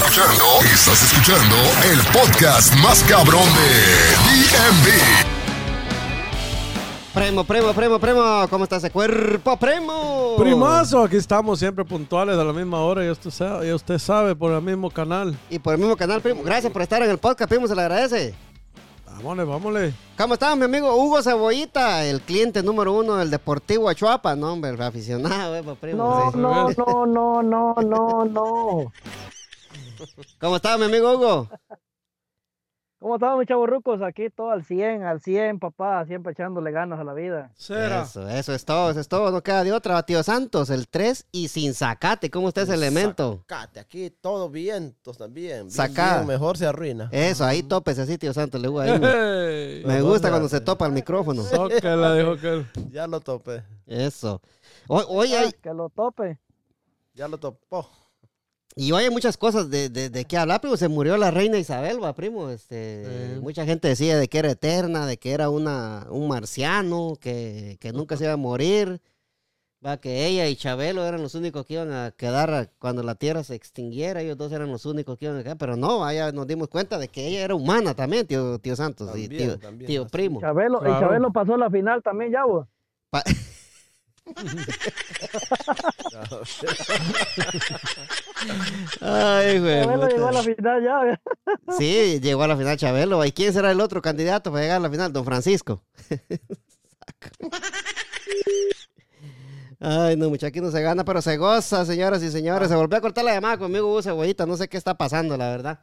escuchando, estás escuchando el podcast más cabrón de DMV. Primo, primo, primo, primo, ¿cómo está ese cuerpo, primo? Primazo, aquí estamos siempre puntuales a la misma hora, ya usted sabe, ya usted sabe por el mismo canal. Y por el mismo canal, primo. Gracias por estar en el podcast, primo, se le agradece. Vámonos, vámonos. ¿Cómo está mi amigo Hugo Cebollita, el cliente número uno del Deportivo Achuapa? No, hombre, el aficionado, eh, pues, primo. No, sí. no, no, no, no, no, no. ¿Cómo está mi amigo Hugo? ¿Cómo estamos, mis chavorrucos? Aquí todo al 100, al 100, papá, siempre echándole ganas a la vida. Eso, eso es todo, eso es todo, no queda de otra. Tío Santos, el 3 y sin sacate. ¿Cómo está ese elemento? Sacate, aquí todo vientos también. Bien, mejor se arruina. Eso, ahí topes así, tío Santos, le digo ahí. Me, Hey. me gusta cuando se topa el micrófono. Zócala, dijo que Ya lo topé. Eso. O- Oye, hay- Que lo tope. Ya lo topó. Y hoy hay muchas cosas de, de, de qué hablar, primo. Se murió la reina Isabel, va, primo. Este, Sí. Mucha gente decía de que era eterna, de que era una, un marciano, que, que nunca se iba a morir. Va, que ella y Chabelo eran los únicos que iban a quedar cuando la Tierra se extinguiera. Ellos dos eran los únicos que iban a quedar. Pero no, allá nos dimos cuenta de que ella era humana también, tío, tío Santos. y También, tío, también, tío primo. Chabelo, Claro. Y Chabelo pasó la final también, ya, vos. Ay, güey. Chabelo llegó a la final ya. Sí, llegó a la final Chabelo. ¿Y quién será el otro candidato para llegar a la final? Don Francisco. Ay, no, muchacho, aquí no se gana, pero se goza, señoras y señores. Se volvió a cortar la llamada conmigo, Cebollita. No sé qué está pasando, la verdad.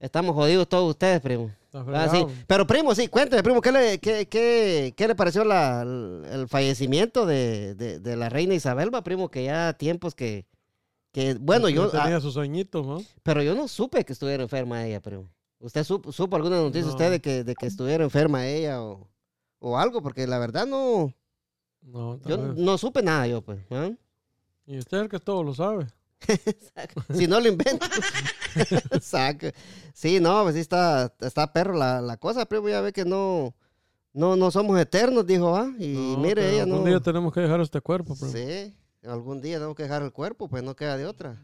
Estamos jodidos todos ustedes, primo. Ah, sí. Pero, primo, sí, cuénteme, primo, ¿qué le, qué, qué- qué le pareció la- el fallecimiento de, de- de la reina Isabel, va, primo? Que ya tiempos que... que bueno, yo... tenía ah, sus sueñitos, ¿no? pero yo no supe que estuviera enferma ella, primo. ¿Usted supo, supo alguna noticia No. usted de que, de que estuviera enferma ella o, o algo? Porque la verdad no... No, Yo vez. no supe nada yo, pues. ¿ah? Y usted es el que todo lo sabe. Si no lo invento. Sí, no, pues sí está, está perro la, la cosa, primo. Ya ve que no, no, no somos eternos, dijo, ¿ah? Y No, mire, ella algún no. día tenemos que dejar este cuerpo, Sí, algún día tenemos que dejar el cuerpo, pues no queda de otra.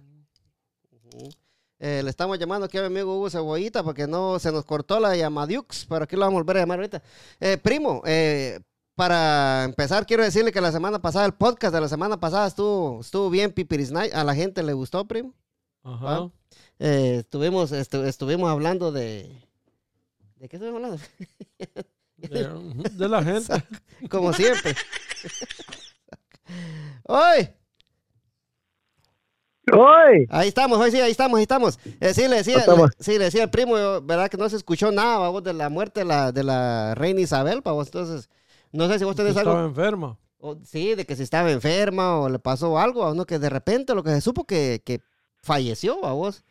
Eh, le estamos llamando aquí a mi amigo Hugo Cebollita porque no se nos cortó la llamadiux, pero aquí lo vamos a volver a llamar ahorita. Eh, primo, eh, para empezar, quiero decirle que la semana pasada, el podcast de la semana pasada estuvo, estuvo bien, Pipiris Night. A la gente le gustó, primo. Ajá. Eh, estuvimos, estu- estuvimos hablando de. ¿De qué estuvimos hablando? De, la gente. Como siempre. ¡Hoy! ¡Uy! Ahí estamos, hoy sí, ahí estamos, ahí estamos. Eh, sí, le decía, le- sí, le decía el primo, ¿verdad? Que no se escuchó nada, babos, de la muerte de la, de la reina Isabel, babos. Entonces, no sé si vos tenés estaba algo. enferma. o- sí, de que si estaba enferma o le pasó algo, o no, que de repente lo que se supo que, que falleció, babos.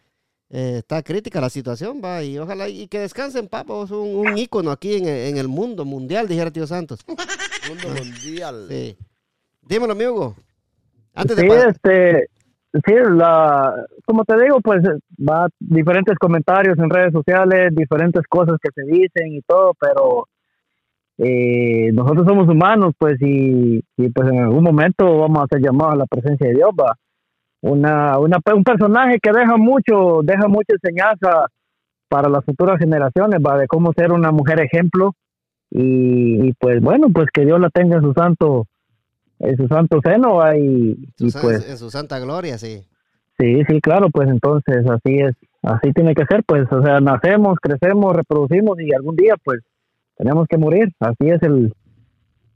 Eh, está crítica la situación, va, y ojalá y que descansen, papá, un, un ícono aquí en, el- en el mundo mundial, dijera tío Santos. Mundo mundial. Sí. Dímelo, amigo. Antes de Sí, este, sí, la, como te digo, pues va diferentes comentarios en redes sociales, diferentes cosas que se dicen y todo, pero eh, nosotros somos humanos, pues, y, y, pues en algún momento vamos a ser llamados a la presencia de Dios, va. Una, una, un personaje que deja mucho, deja mucha enseñanza para las futuras generaciones, va, de cómo ser una mujer ejemplo, y, y, pues bueno, pues que Dios la tenga en su santo, en su santo seno, va, y, pues en su santa gloria, sí. Sí, sí, claro, pues entonces así es, así tiene que ser, pues, o sea, nacemos, crecemos, reproducimos y algún día, pues, tenemos que morir, así es el,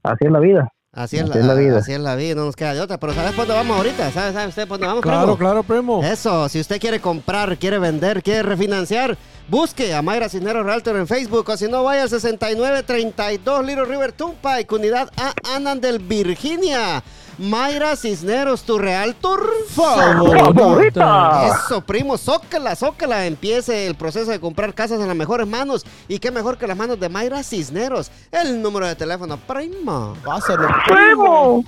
así es la vida. Así es, Así la, es la vida. Así es la vida, no nos queda de otra. Pero ¿sabes por dónde vamos ahorita? ¿Sabe, sabe usted por dónde vamos? Claro, primo? claro, primo. Eso, si usted quiere comprar, quiere vender, quiere refinanciar, busque a Mayra Cisneros Realtor en Facebook o si no, vaya al 6932 Little River Turnpike, unidad A Anandel, Virginia. Mayra Cisneros, tu Realtor. ¡Favorita! Eso, primo, zócala, zócala. Empiece el proceso de comprar casas en las mejores manos. Y qué mejor que las manos de Mayra Cisneros. El número de teléfono, primo. Pásalo. ¡Primo!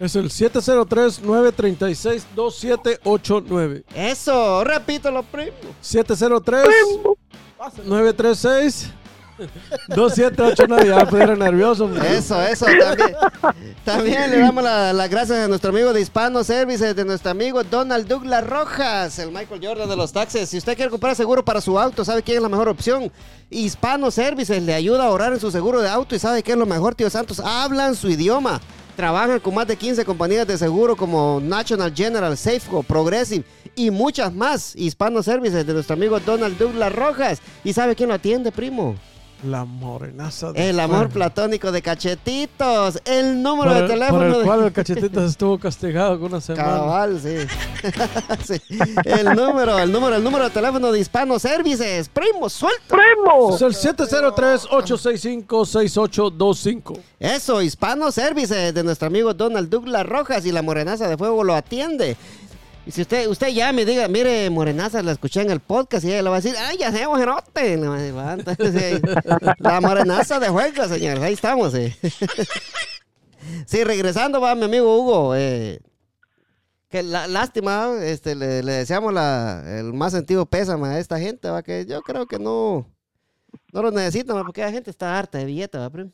Es el 703-936-2789. Eso, repítelo, primo. 703-936. 2789, ya pudiera nervioso. hombre. Eso, eso, también. También le damos la- las gracias a nuestro amigo de Hispano Services, de nuestro amigo Donald Douglas Rojas, el Michael Jordan de los taxes. Si usted quiere comprar seguro para su auto, ¿sabe quién es la mejor opción? Hispano Services le ayuda a ahorrar en su seguro de auto y ¿sabe qué es lo mejor, tío Santos? Hablan su idioma. Trabajan con más de 15 compañías de seguro como National General, Safeco, Progressive y muchas más. Hispano Services de nuestro amigo Donald Douglas Rojas. ¿Y sabe quién lo atiende, primo? La morenaza. de El amor fuego. platónico de cachetitos. El número Por de el, teléfono. por el de- cual el cachetito estuvo castigado con una semana. Cabal, sí. Sí. El número, el número, el número de teléfono de Hispano Services. Primo, suelto. ¡Primo! Es el 703-865-6825. Eso, Hispano Services de nuestro amigo Donald Douglas Rojas y la Morenaza de Fuego lo atiende. Y si usted, usted llame y diga, mire, Morenaza, la escuché en el podcast y ella le va a decir, ay, ya sé, "Va, entonces, La Morenaza de Fuego, señores, ahí estamos. Sí, Sí, regresando, va mi amigo Hugo. eh, que la- lástima, este, le, le deseamos la, el más sentido pésame a esta gente, va, que yo creo que no, no lo necesitan, porque la gente está harta de billete, va, primo.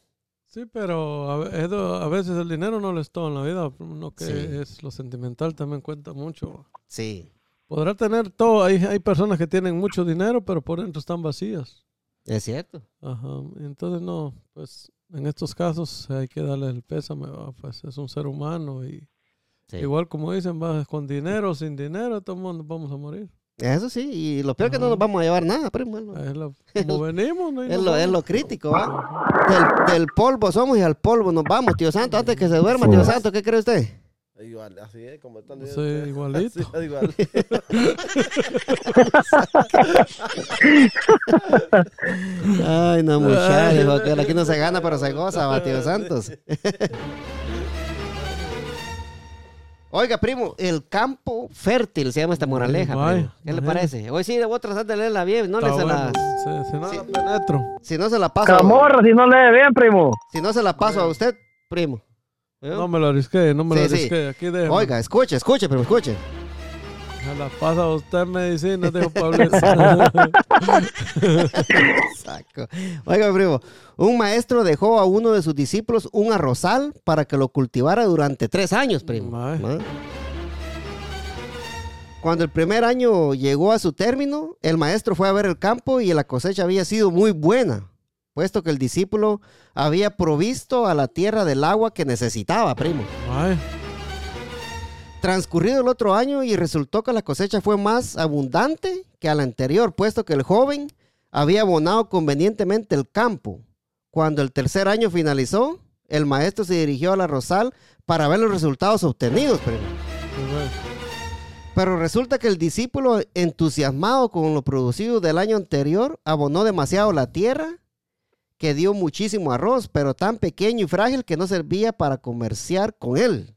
Sí, pero a, veces el dinero no les todo en la vida. No que Sí. es lo sentimental también cuenta mucho. Sí. Podrá tener todo. Hay, hay personas que tienen mucho dinero, pero por dentro están vacías. Es cierto. Ajá. Entonces, no, pues en estos casos hay que darle el pésame. ¿va? Pues es un ser humano y Sí. igual como dicen, va con dinero o sin dinero, todo el mundo vamos a morir. Eso sí, y lo peor es que no Ajá. nos vamos a llevar nada, primo. Es lo, Es lo- como venimos, es lo, es lo crítico, ¿va? Del, del polvo somos y al polvo nos vamos, tío Santo. Antes que se duerma, tío Santo, ¿qué cree usted? Igual, así es, como están Sí, diciendo ustedes. igualito. Así, igual. Ay, no, muchachos, porque aquí no se gana, pero se goza, va, tío Santos. Oiga, primo, el campo fértil se llama esta moraleja. Primo. ¿Qué le parece? Hoy sí debo tratar de leerla bien, no le se bueno. la, si no la penetro. si no se la paso, Camorra, si no lee bien, primo. si no se la paso a usted, primo. ¿Eh? No me lo arrisqué, no me lo sí. Aquí dejo. Oiga, escuche, escuche, primo, escuche. Se la pasa a usted medicina, dijo Pablito. Saco. Oiga, primo, un maestro dejó a uno de sus discípulos un arrozal para que lo cultivara durante tres años, primo. ¿Ah? Cuando el primer año llegó a su término, el maestro fue a ver el campo y la cosecha había sido muy buena, puesto que el discípulo había provisto a la tierra del agua que necesitaba, primo. Ay, Transcurrido el otro año y resultó que la cosecha fue más abundante que a la anterior, puesto que el joven había abonado convenientemente el campo. Cuando el tercer año finalizó, el maestro se dirigió a la Rosal para ver los resultados obtenidos. primo. pues. Pero resulta que el discípulo, entusiasmado con lo producido del año anterior, abonó demasiado la tierra, que dio muchísimo arroz, pero tan pequeño y frágil que no servía para comerciar con él.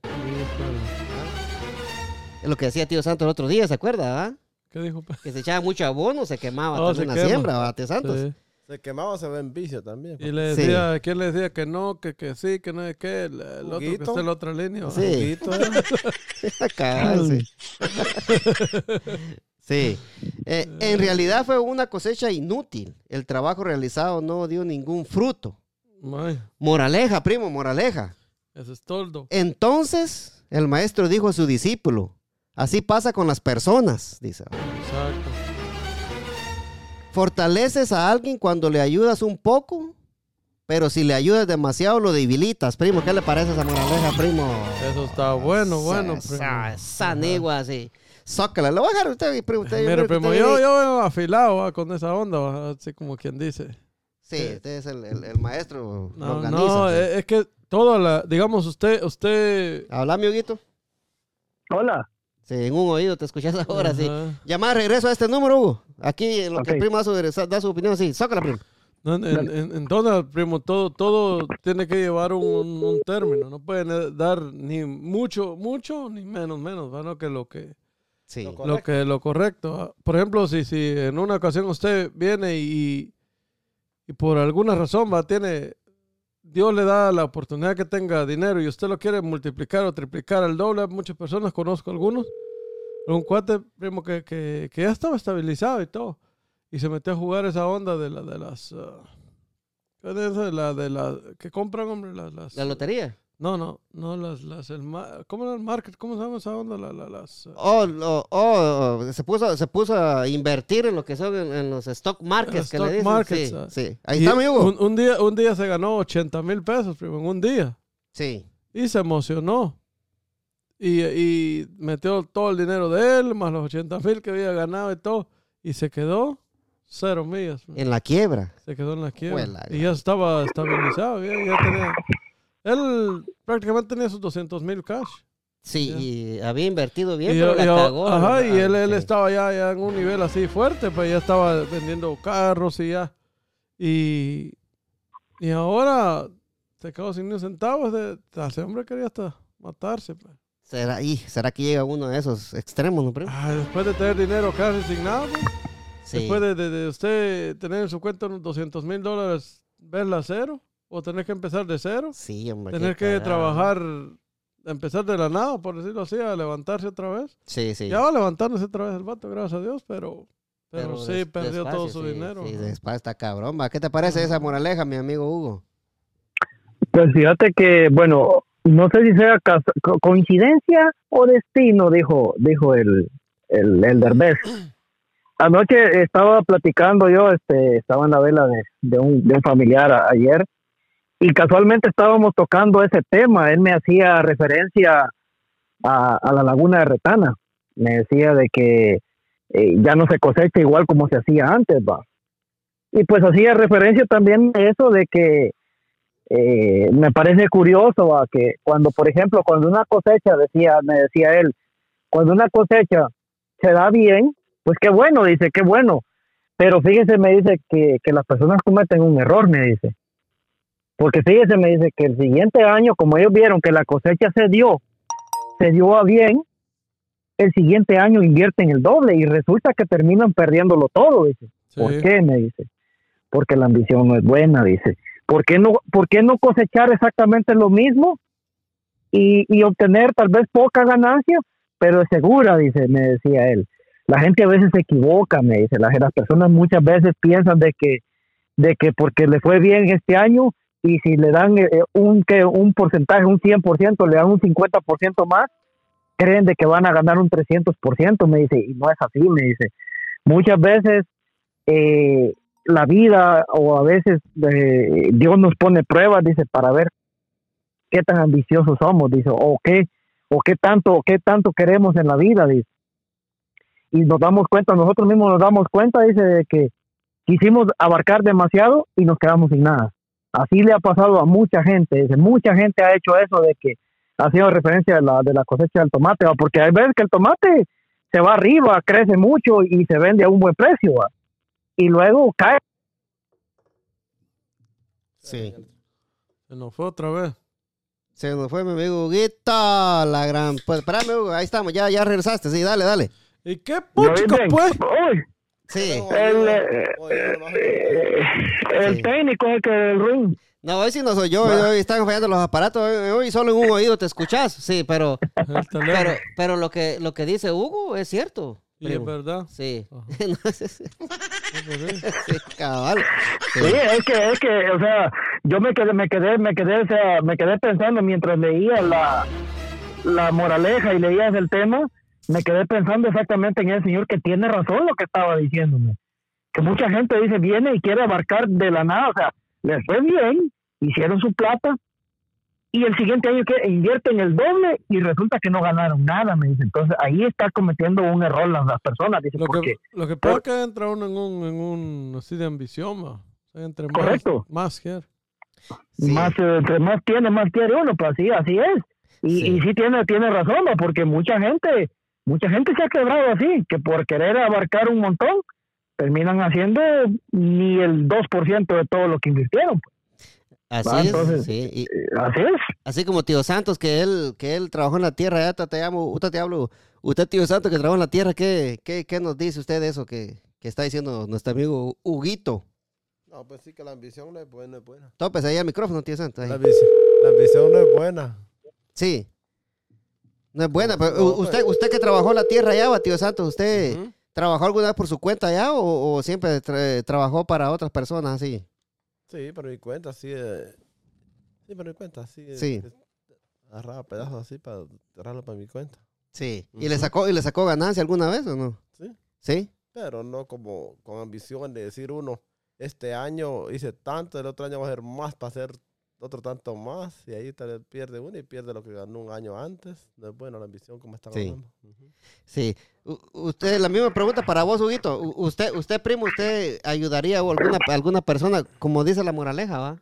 Es lo que decía tío Santos el otro día, ¿se acuerda? ah? ¿Qué dijo? pa? Que se echaba mucho abono, se quemaba Oh, se la quema. siembra, ¿va, tío Santos? Sí. Se quemaba, se ve en vicio también. Y le Sí. decía, ¿quién le decía que no, que, que sí, que no es que el, el otro que está en la otra línea? Sí. ¿eh? Sí. Sí. Eh, en realidad fue una cosecha inútil. El trabajo realizado no dio ningún fruto. Moraleja, primo, moraleja. ese es toldo. Entonces el maestro dijo a su discípulo, así pasa con las personas, dice. Exacto. Fortaleces a alguien cuando le ayudas un poco, pero si le ayudas demasiado lo debilitas. Primo, ¿qué le parece esa moraleja, primo? Eso está bueno, bueno. Primo. esa- Esa negua así. Zócala, lo voy a dejar a usted, primo. Usted, Mire, primo, usted- yo, yo veo afilado va, con esa onda, va, así como quien dice. Sí, usted es el, el- el maestro. No, no, sí. es, es que toda la, digamos, usted, usted... Habla, mi Huguito. Hola. Sí, en un oído te escuchas ahora, sí. Ajá. Llama de regreso a este número, Hugo. Aquí en lo que el primo da su, da su opinión, sí. Zócala, primo. No, en, en, en- en toda, primo, todo, todo tiene que llevar un, un- un término. No pueden eh, dar ni mucho, mucho, ni menos, menos. No que lo que, Sí. Lo lo que lo correcto. ¿va? Por ejemplo, si, si en una ocasión usted viene y, y por alguna razón va, tiene, Dios le da la oportunidad que tenga dinero y usted lo quiere multiplicar o triplicar al doble, muchas personas, conozco algunos, un cuate, primo, que, que, ya estaba estabilizado y todo. Y se metió a jugar esa onda de, la, de las, ah, ¿Cuál es esa? La de la que compran, hombre, las, las La lotería. No, no, no las las el ¿cómo era el market? ¿Cómo se llama esa onda? La- la- las eh, Oh, lo- oh, oh, se puso, se puso a invertir en lo que son en, en los stock markets que le stock dicen. markets, sí, ah. sí. Ahí y está, mi Hugo. Un, un día un día se ganó 80 mil pesos, primo, en un día Sí. y se emocionó. Y, y metió todo el dinero de él, más los 80 mil que había ganado y todo. Y se quedó cero millas. En la quiebra. Se quedó en la quiebra. Y ya estaba estabilizado. Ya, ya tenía, él prácticamente tenía sus 200 mil cash. Sí, y había invertido bien, y pero yo- la yo- cagó. ajá, y él, él estaba ya, ya en un nivel así fuerte, pues ya estaba vendiendo carros y ya. Y, y ahora se quedó sin ni un centavo. De, ese hombre quería hasta matarse. pues. ¿Será, y, ¿Será que llega uno de esos extremos, no, primo? Ah, después de tener dinero casi asignado, pues, Sí. después de, de- de usted tener en su cuenta unos 200 mil dólares, verla cero, o tener que empezar de cero, Sí, hombre. tener qué que trabajar, empezar de la nada, por decirlo así, a levantarse otra vez. Sí, sí. Ya va levantándose otra vez el vato, gracias a Dios, pero, pero, sí, des- perdió todo su sí, dinero. Sí, despacio está cabrón. ¿Qué te parece esa moraleja, mi amigo Hugo? Pues fíjate que, bueno, no sé si sea co- coincidencia o destino, dijo, dijo el, el, el Derbez. Anoche estaba platicando yo, este, estaba en la vela de, de un, de un familiar a- ayer y casualmente estábamos tocando ese tema. Él me hacía referencia a, la laguna de Retana. Me decía de que eh, ya no se cosecha igual como se hacía antes, va. Y pues hacía referencia también a eso de que eh, me parece curioso a que cuando, por ejemplo, cuando una cosecha, decía, me decía él, cuando una cosecha se da bien, pues qué bueno, dice, qué bueno. Pero fíjese, me dice que, que las personas cometen un error, me dice. Porque fíjese, me dice que el siguiente año, como ellos vieron que la cosecha se dio, se dio a bien, el siguiente año invierten el doble y resulta que terminan perdiéndolo todo, dice. ¿Por qué? Me dice. Porque la ambición no es buena, dice. ¿Por qué no, por qué no cosechar exactamente lo mismo y, y obtener tal vez poca ganancia, pero es segura, dice, me decía él. La gente a veces se equivoca, me dice. Las, las personas muchas veces piensan de que, de que porque le fue bien este año y si le dan eh, un, que, un porcentaje, un 100%, le dan un 50% más, creen de que van a ganar un 300%, me dice. Y no es así, me dice. Muchas veces eh, la vida o a veces eh, Dios nos pone pruebas, dice, para ver qué tan ambiciosos somos, dice, o qué, o qué tanto, qué tanto queremos en la vida, dice. Y nos damos cuenta, nosotros mismos nos damos cuenta, dice, de que quisimos abarcar demasiado y nos quedamos sin nada. Así le ha pasado a mucha gente, dice, mucha gente ha hecho eso de que ha sido referencia de la, de la cosecha del tomate, ¿va? porque hay veces que el tomate se va arriba, crece mucho y se vende a un buen precio, ¿va? y luego cae Sí. Se nos fue otra vez. Se nos fue mi amigo Huguito, la gran... Pues espérame, Hugo, ahí estamos, ya, ya regresaste. Sí, dale, dale. ¿Y qué ¿Me oís puchica, pues? Uy, Sí. el, eh, eh, el Sí. técnico es el que el ring. No, hoy sí no soy yo, hoy están fallando los aparatos, hoy, hoy solo en un oído te escuchas. Sí, pero, pero, pero lo que, lo que dice Hugo es cierto. y es primo. verdad. Sí. No, es verdad. sí, cabal. Sí. Sí, es que, es que, o sea, yo me quedé, me quedé, me quedé, o sea, me quedé pensando mientras leía la, la moraleja y leía el tema, me quedé pensando exactamente en el señor que tiene razón lo que estaba diciéndome. Que mucha gente dice, viene y quiere abarcar de la nada, o sea, les fue bien, hicieron su plata, y el siguiente año que invierten el doble y resulta que no ganaron nada, me dice. Entonces ahí está cometiendo un error las, las personas, dice, Lo porque que, lo que pasa es que entra uno en un, en un así de ambición, ma. Entre más, Correcto. más quiere. Sí. más eh, entre más tiene más quiere uno pues así así es y Sí. y sí tiene tiene razón ¿no? porque mucha gente mucha gente se ha quebrado así que por querer abarcar un montón terminan haciendo ni el 2% de todo lo que invirtieron Así Va, es, entonces- sí. Y Eh, así es así como tío Santos, que él, que él trabajó en la tierra, ya te, te llamo, usted te hablo, usted tío Santos que trabajó en la tierra, ¿qué, qué, qué nos dice usted de eso que, que está diciendo nuestro amigo Huguito? No, pues sí que la ambición no es buena, no es buena. Tópese ahí el micrófono, tío Santos. ahí. La, ambición, la ambición no es buena. Sí. No es buena, pero No, usted, usted que trabajó la tierra allá, tío Santos, ¿usted trabajó alguna vez por su cuenta allá o, o siempre tra- trabajó para otras personas así? Sí, pero mi cuenta sí. eh, sí, pero mi cuenta sí. Sí. Agarraba pedazos así para cerrarlo para mi cuenta. Sí. ¿Y le sacó, y le sacó ganancia alguna vez o no? Sí. Sí. Pero no como con ambición de decir uno, este año hice tanto, el otro año va a ser más para hacer otro tanto más. Y ahí tal vez pierde uno y pierde lo que ganó un año antes. No es bueno la ambición como están Sí. hablando. Sí. U- usted, la misma pregunta para vos, Huguito. U- Usted, usted, primo, usted ayudaría a alguna, alguna persona, como dice la moraleja, ¿va?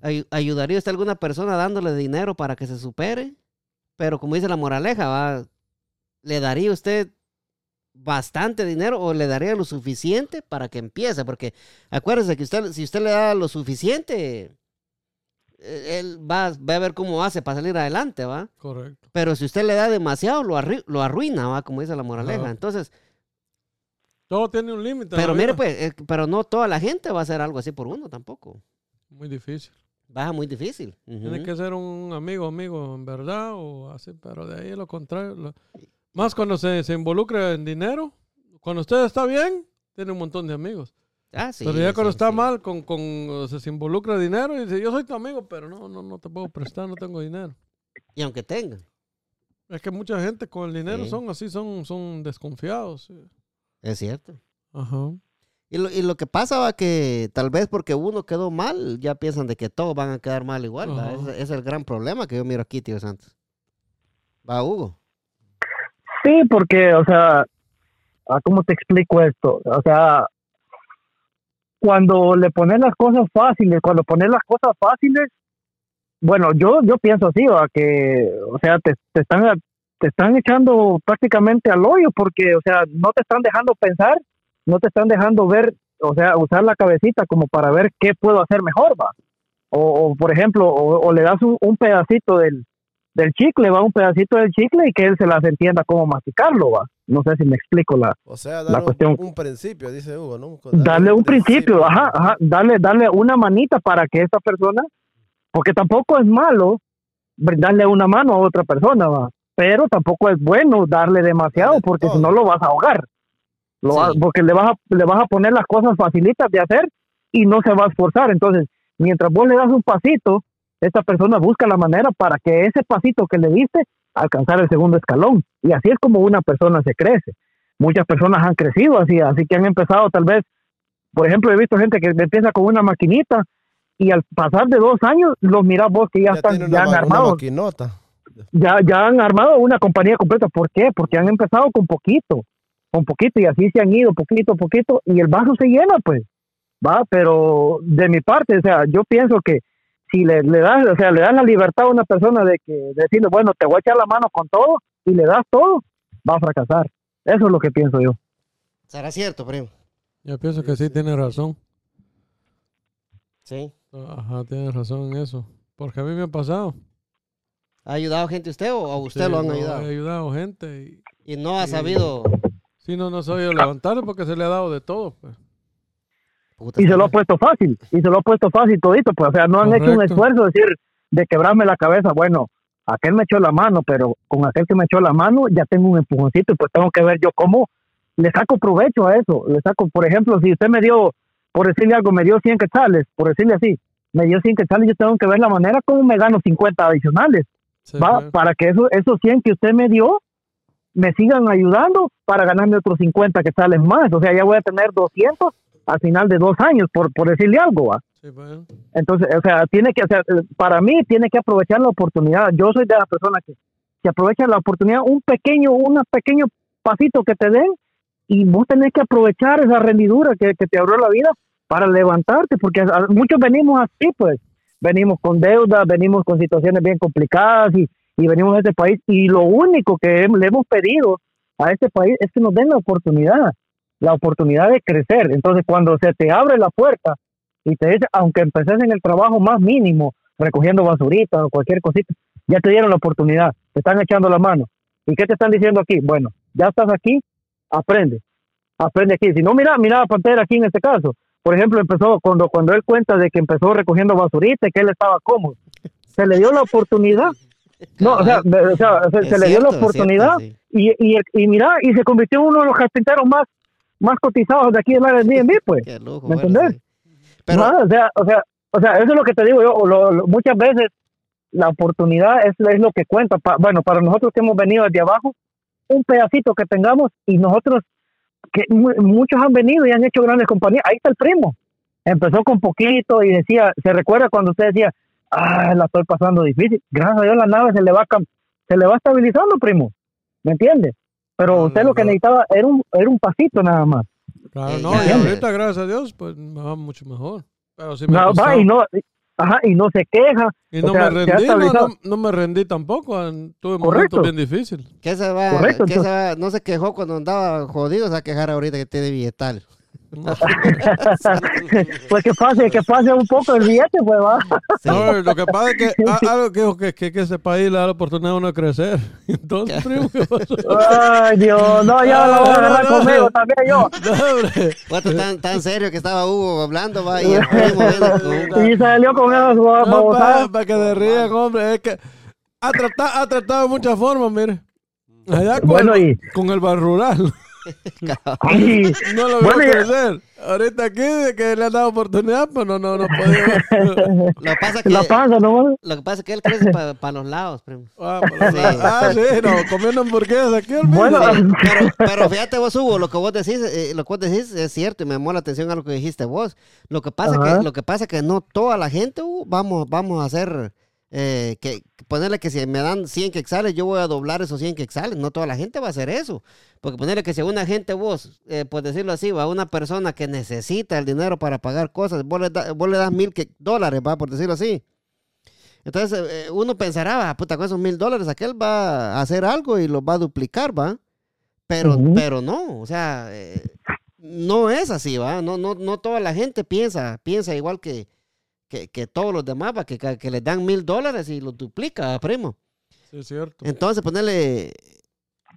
Ay- ¿Ayudaría usted a alguna persona dándole dinero para que se supere? Pero como dice la moraleja, ¿va? ¿Le daría usted bastante dinero o le daría lo suficiente para que empiece? Porque acuérdese que usted, si usted le da lo suficiente, él va, va a ver cómo hace para salir adelante, ¿va? Correcto. Pero si usted le da demasiado, lo, arri- lo arruina, ¿va? Como dice la moraleja. Ajá. Entonces, Todo tiene un límite. pero mire vida. pues, eh, pero no toda la gente va a hacer algo así por uno tampoco. Muy difícil. Baja muy difícil. Ujú. Tiene que ser un amigo, amigo en verdad o así, pero de ahí lo contrario. lo- Más cuando se, se involucra en dinero. Cuando usted está bien, tiene un montón de amigos. Ah, sí, pero ya cuando sí, está sí. mal, con, con, o sea, se involucra dinero y dice, yo soy tu amigo, pero no, no, no te puedo prestar, no tengo dinero. Y aunque tenga. Es que mucha gente con el dinero Sí. son así, son, son desconfiados. sí. Es cierto. Ajá. Y lo, y lo que pasa va que tal vez porque uno quedó mal, ya piensan de que todos van a quedar mal igual. Ese, es el gran problema que yo miro aquí, tío Santos. Va, Hugo. Sí, porque, o sea, ¿cómo te explico esto? O sea, cuando le pones las cosas fáciles, cuando pones las cosas fáciles, bueno, yo yo pienso así, ¿va? que, o sea, te, te están te están echando prácticamente al hoyo porque, o sea, no te están dejando pensar, no te están dejando ver, o sea, usar la cabecita como para ver qué puedo hacer mejor, va. O, o, por ejemplo, o, le das un, un pedacito del, del chicle, va un pedacito del chicle y que él se las entienda cómo masticarlo, va. No sé si me explico la, O sea, La darle un- cuestión- un, principio, dice Hugo, ¿no? darle un principio, ajá, ajá, darle, darle una manita para que esta persona, porque tampoco es malo darle una mano a otra persona, va, pero tampoco es bueno darle demasiado, porque si no lo vas a ahogar, lo Sí. va- porque le vas, a, le vas a poner las cosas facilitas de hacer y no se va a esforzar, entonces, mientras vos le das un pasito, esta persona busca la manera para que ese pasito que le diste alcanzar el segundo escalón, y así es como una persona se crece. Muchas personas han crecido así, así que han empezado tal vez por ejemplo, he visto gente que empieza con una maquinita y al pasar de dos años los mirás vos que ya, Ya están ya han armado, ya, ya han armado una compañía completa. ¿Por qué? Porque han empezado con poquito, con poquito y así se han ido poquito a poquito y el vaso se llena, pues, va. Pero de mi parte, o sea, yo pienso que si le, le das, o sea, le das la libertad a una persona de que decirle, bueno, te voy a echar la mano con todo y le das todo, va a fracasar. Eso es lo que pienso yo. ¿Será cierto, primo? Yo pienso que sí tiene razón. Sí. Ajá, tiene razón en eso. Porque a mí me ha pasado. ¿Ha ayudado gente usted o a usted Sí, lo han no, ayudado? He ayudado gente y Y no ha Sí. sabido... si no, no he sabido levantarlo porque se le ha dado de todo. Pues. Puta, y se lo ha puesto fácil, y se lo ha puesto fácil todito, pues, o sea, no han hecho un Correcto. esfuerzo de decir, de quebrarme la cabeza, bueno, aquel me echó la mano, pero con aquel que me echó la mano ya tengo un empujoncito, y pues tengo que ver yo cómo le saco provecho a eso, le saco, por ejemplo, si usted me dio, por decirle algo, me dio 100 quetzales, por decirle así, me dio 100 quetzales, yo tengo que ver la manera como me gano 50 adicionales, Sí, va, pues. para que eso, esos 100 que usted me dio, me sigan ayudando para ganarme otros 50 quetzales más, o sea, ya voy a tener 200 al final de dos años, por, por decirle algo, ¿va? Sí. Entonces, o sea, tiene que, o sea, para mí tiene que aprovechar la oportunidad. Yo soy de la persona que, que aprovecha la oportunidad, un pequeño, un pequeño pasito que te den y vos tenés que aprovechar esa rendidura que, que te abrió la vida para levantarte, porque muchos venimos así, pues, venimos con deuda, venimos con situaciones bien complicadas y, y venimos a este país y lo único que le hemos pedido a este país es que nos den la oportunidad, la oportunidad de crecer. Entonces, cuando se te abre la puerta y te dice, aunque empeces en el trabajo más mínimo, recogiendo basurita o cualquier cosita, ya te dieron la oportunidad, te están echando la mano. ¿Y qué te están diciendo aquí? Bueno, ya estás aquí, aprende, aprende aquí. Si no, mira, mira a Pantera aquí en este caso. Por ejemplo, empezó cuando, cuando él cuenta de que empezó recogiendo basurita y que él estaba cómodo. Se le dio la oportunidad. No, o sea, o sea, se, le dio la oportunidad cierto, sí. y, y, y mira, y se convirtió en uno de los carpinteros más, más cotizados de aquí del B&B, pues. Qué lujo, ¿Me bueno, entendés? sí. Pero, No, o sea, o sea, o sea, eso es lo que te digo yo, lo- lo- muchas veces la oportunidad es, es lo que cuenta. Pa- bueno, para nosotros que hemos venido desde abajo, un pedacito que tengamos y nosotros, que mu- muchos han venido y han hecho grandes compañías. Ahí está el primo. Empezó con poquito y decía, se recuerda cuando usted decía, ah, la estoy pasando difícil. Gracias a Dios la nave se le va se le va estabilizando, primo. ¿Me entiende? Pero No, usted no, lo que no. necesitaba era un, era un pasito nada más. Claro, Eh, no, y ahorita, gracias a Dios, pues me va mucho mejor. Pero sí me No, va y no, ajá, y no se queja. Y o no sea, me rendí, no, no- no me rendí tampoco. Tuve Correcto. momentos bien difíciles. ¿Qué se va? Correcto, ¿qué se va? No se quejó cuando andaba jodido, se va a quejar ahorita que tiene billetal. pues que pase, que pase un poco el billete, pues va. No, lo que pasa es que a- algo que, que, que, que ese país le da la oportunidad a uno de crecer. Entonces, primo, ¿qué pasó? Ay, Dios, no, ya la voy a agarrar conmigo no. también yo. No, tan, tan serio que estaba Hugo hablando, va, y el primo Y salió con esas No, babosadas. para que se rían, hombre. Es que ha tratado, ha tratado de muchas formas, mire. Allá con, Bueno, y- con el bar rural. Ay, No lo veo Bueno, y- crecer. Ahorita aquí de que le han dado oportunidad, pues no, no, no podía. Lo que pasa es que, la panza, ¿no? lo que, pasa es que él crece para los lados, primo. Ah, Sí. ah, sí, no, comiendo hamburguesas aquí. hombre. Bueno, pero, pero fíjate vos, Hugo, lo que vos decís, eh, lo que vos decís es cierto y me llamó la atención a lo que dijiste vos. Lo que pasa Ajá. que, lo que pasa que no toda la gente, Hugo, vamos, vamos a hacer, eh, que ponerle que si me dan 100 quexales, yo voy a doblar esos 100 quexales. No toda la gente va a hacer eso. Porque ponerle que si una gente vos, eh, por decirlo así, va una persona que necesita el dinero para pagar cosas, vos le, da- vos le das mil que- dólares, va, por decirlo así. Entonces eh, uno pensará, ah, puta, con esos mil dólares aquel va a hacer algo y los va a duplicar, va. Pero, pero no, o sea, no es así, va. No, no, no toda la gente piensa, piensa igual que, que, que todos los demás, que, que, les dan mil dólares y los duplica, primo. Sí, es cierto. Entonces, ponerle,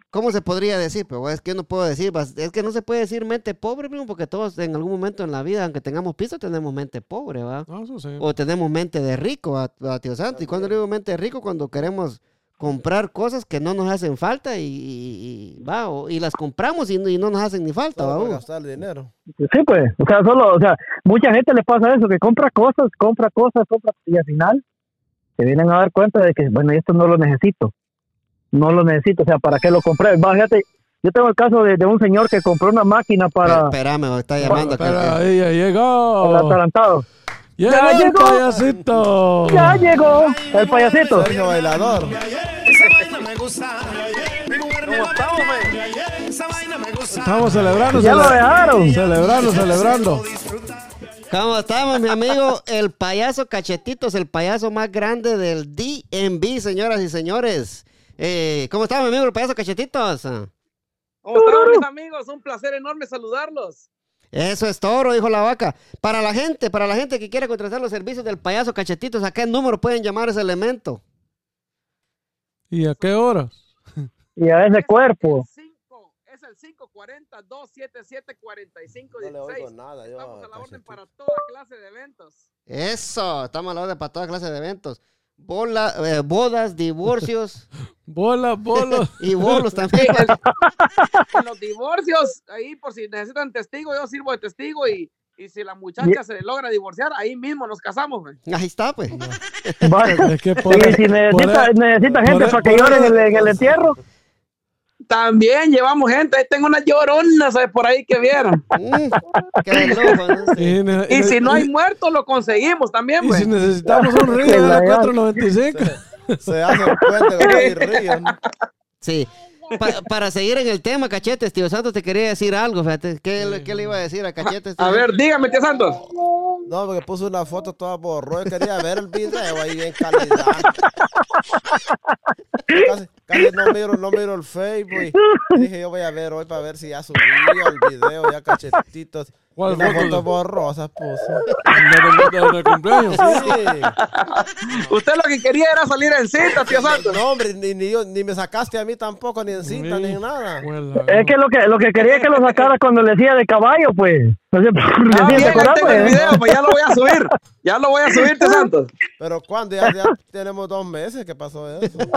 ¿cómo se podría decir? Pero es que no puedo decir, es que no se puede decir mente pobre, primo, porque todos en algún momento en la vida, aunque tengamos piso, tenemos mente pobre, va. No, eso sí. O tenemos mente de rico, a, a tío Santo. Y cuando digo mente de rico, cuando queremos comprar cosas que no nos hacen falta y, y- y, va, o- y las compramos y, no- y no nos hacen ni falta, va, para gastar dinero. Sí, pues, o sea, solo, o sea, mucha gente le pasa eso, que compra cosas, compra cosas, compra, y al final se vienen a dar cuenta de que, bueno, esto no lo necesito, no lo necesito, o sea, ¿para qué lo compré? Va, fíjate, yo tengo el caso de, de un señor que compró una máquina para Espérame, me está llamando. Espera, que- ahí ya el llegó. atarantado. Llegó Ya el llegó. payasito. Ya llegó el payasito. Sergio Bailador. Estamos celebrando. Ya lo dejaron. Celebrando, celebrando. ¿Cómo estamos, mi amigo? El payaso Cachetitos, el payaso más grande del DMV, señoras y señores. Eh, ¿Cómo estamos, mi amigo, el payaso Cachetitos? ¿Cómo están mis amigos? Un placer enorme saludarlos. Eso es toro, dijo la vaca. Para la gente, para la gente que quiere contratar los servicios del payaso Cachetitos, ¿a qué número pueden llamar ese elemento? ¿Y a qué hora? Y a ese cuerpo. Cinco- es el 540-277-4516. No le oigo nada. Yo, Estamos a la orden para toda clase de eventos. Eso, estamos a la orden para toda clase de eventos. Bola, eh, bodas, divorcios Bola, bola. y bolos también. En los divorcios, ahí por si necesitan testigo, yo sirvo de testigo y, y si la muchacha se logra divorciar, ahí mismo nos casamos. güey. Ahí está, pues. Va. Es que por, Y si necesita, por- necesita por- gente por- para que en el, en el entierro, También llevamos gente, ahí tengo unas lloronas por ahí que vieron. Qué loco, ¿no? Sí. y, Y si no hay y- muertos, lo conseguimos también. y güey. si necesitamos un río de la la haga. 495. Se hace el puente con el río. ¿no? Sí. Pa- para seguir en el tema, Cachetes, tío Santos te quería decir algo, fíjate. ¿Qué, le- qué le iba a decir a Cachetes? tío A ver, dígame, tío Santos. No, porque puso una foto toda borró. Yo quería ver el video ahí en calidad. Casi, casi no miro, no miro el Facebook. y Dije, yo voy a ver hoy para ver si ya subió el video, ya cachetitos. ¿Cuál Una foto? foto borrosa puso. De- de- de- de cumpleaños. Sí. Usted lo que quería era salir en cita, tío Santos. No, hombre, ni, ni, yo- ni me sacaste a mí tampoco, ni en cinta, ni en nada. Es que lo que lo que quería que lo sacara cuando le decía de caballo, pues. No sé, Ah, bien, tengo el pues. video, pues ya lo voy a subir. Ya lo voy a subir, Te Santos. Pero cuando ya, ya tenemos dos meses que pasó eso.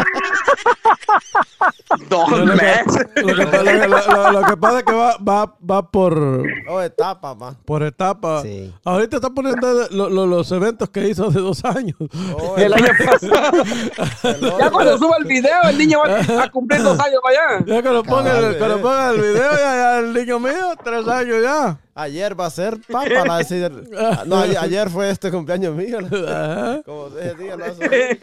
Dos Lo que, meses. lo que pasa- lo- lo- lo que pasa es que va, va, va por, Oh, etapa, por etapa. Sí. Ahorita está poniendo lo- lo- los eventos que hizo hace dos años. Oh, El año pasado. Ya cuando suba el video, el niño va a cumplir dos años para allá. Ya que lo ponga, Cabal, el, que lo ponga el video, ya, ya el niño mío, tres años ya. Ayer va a ser papa, la decir. No, ayer, fue este cumpleaños mío. Ajá. Como ese día lo hace.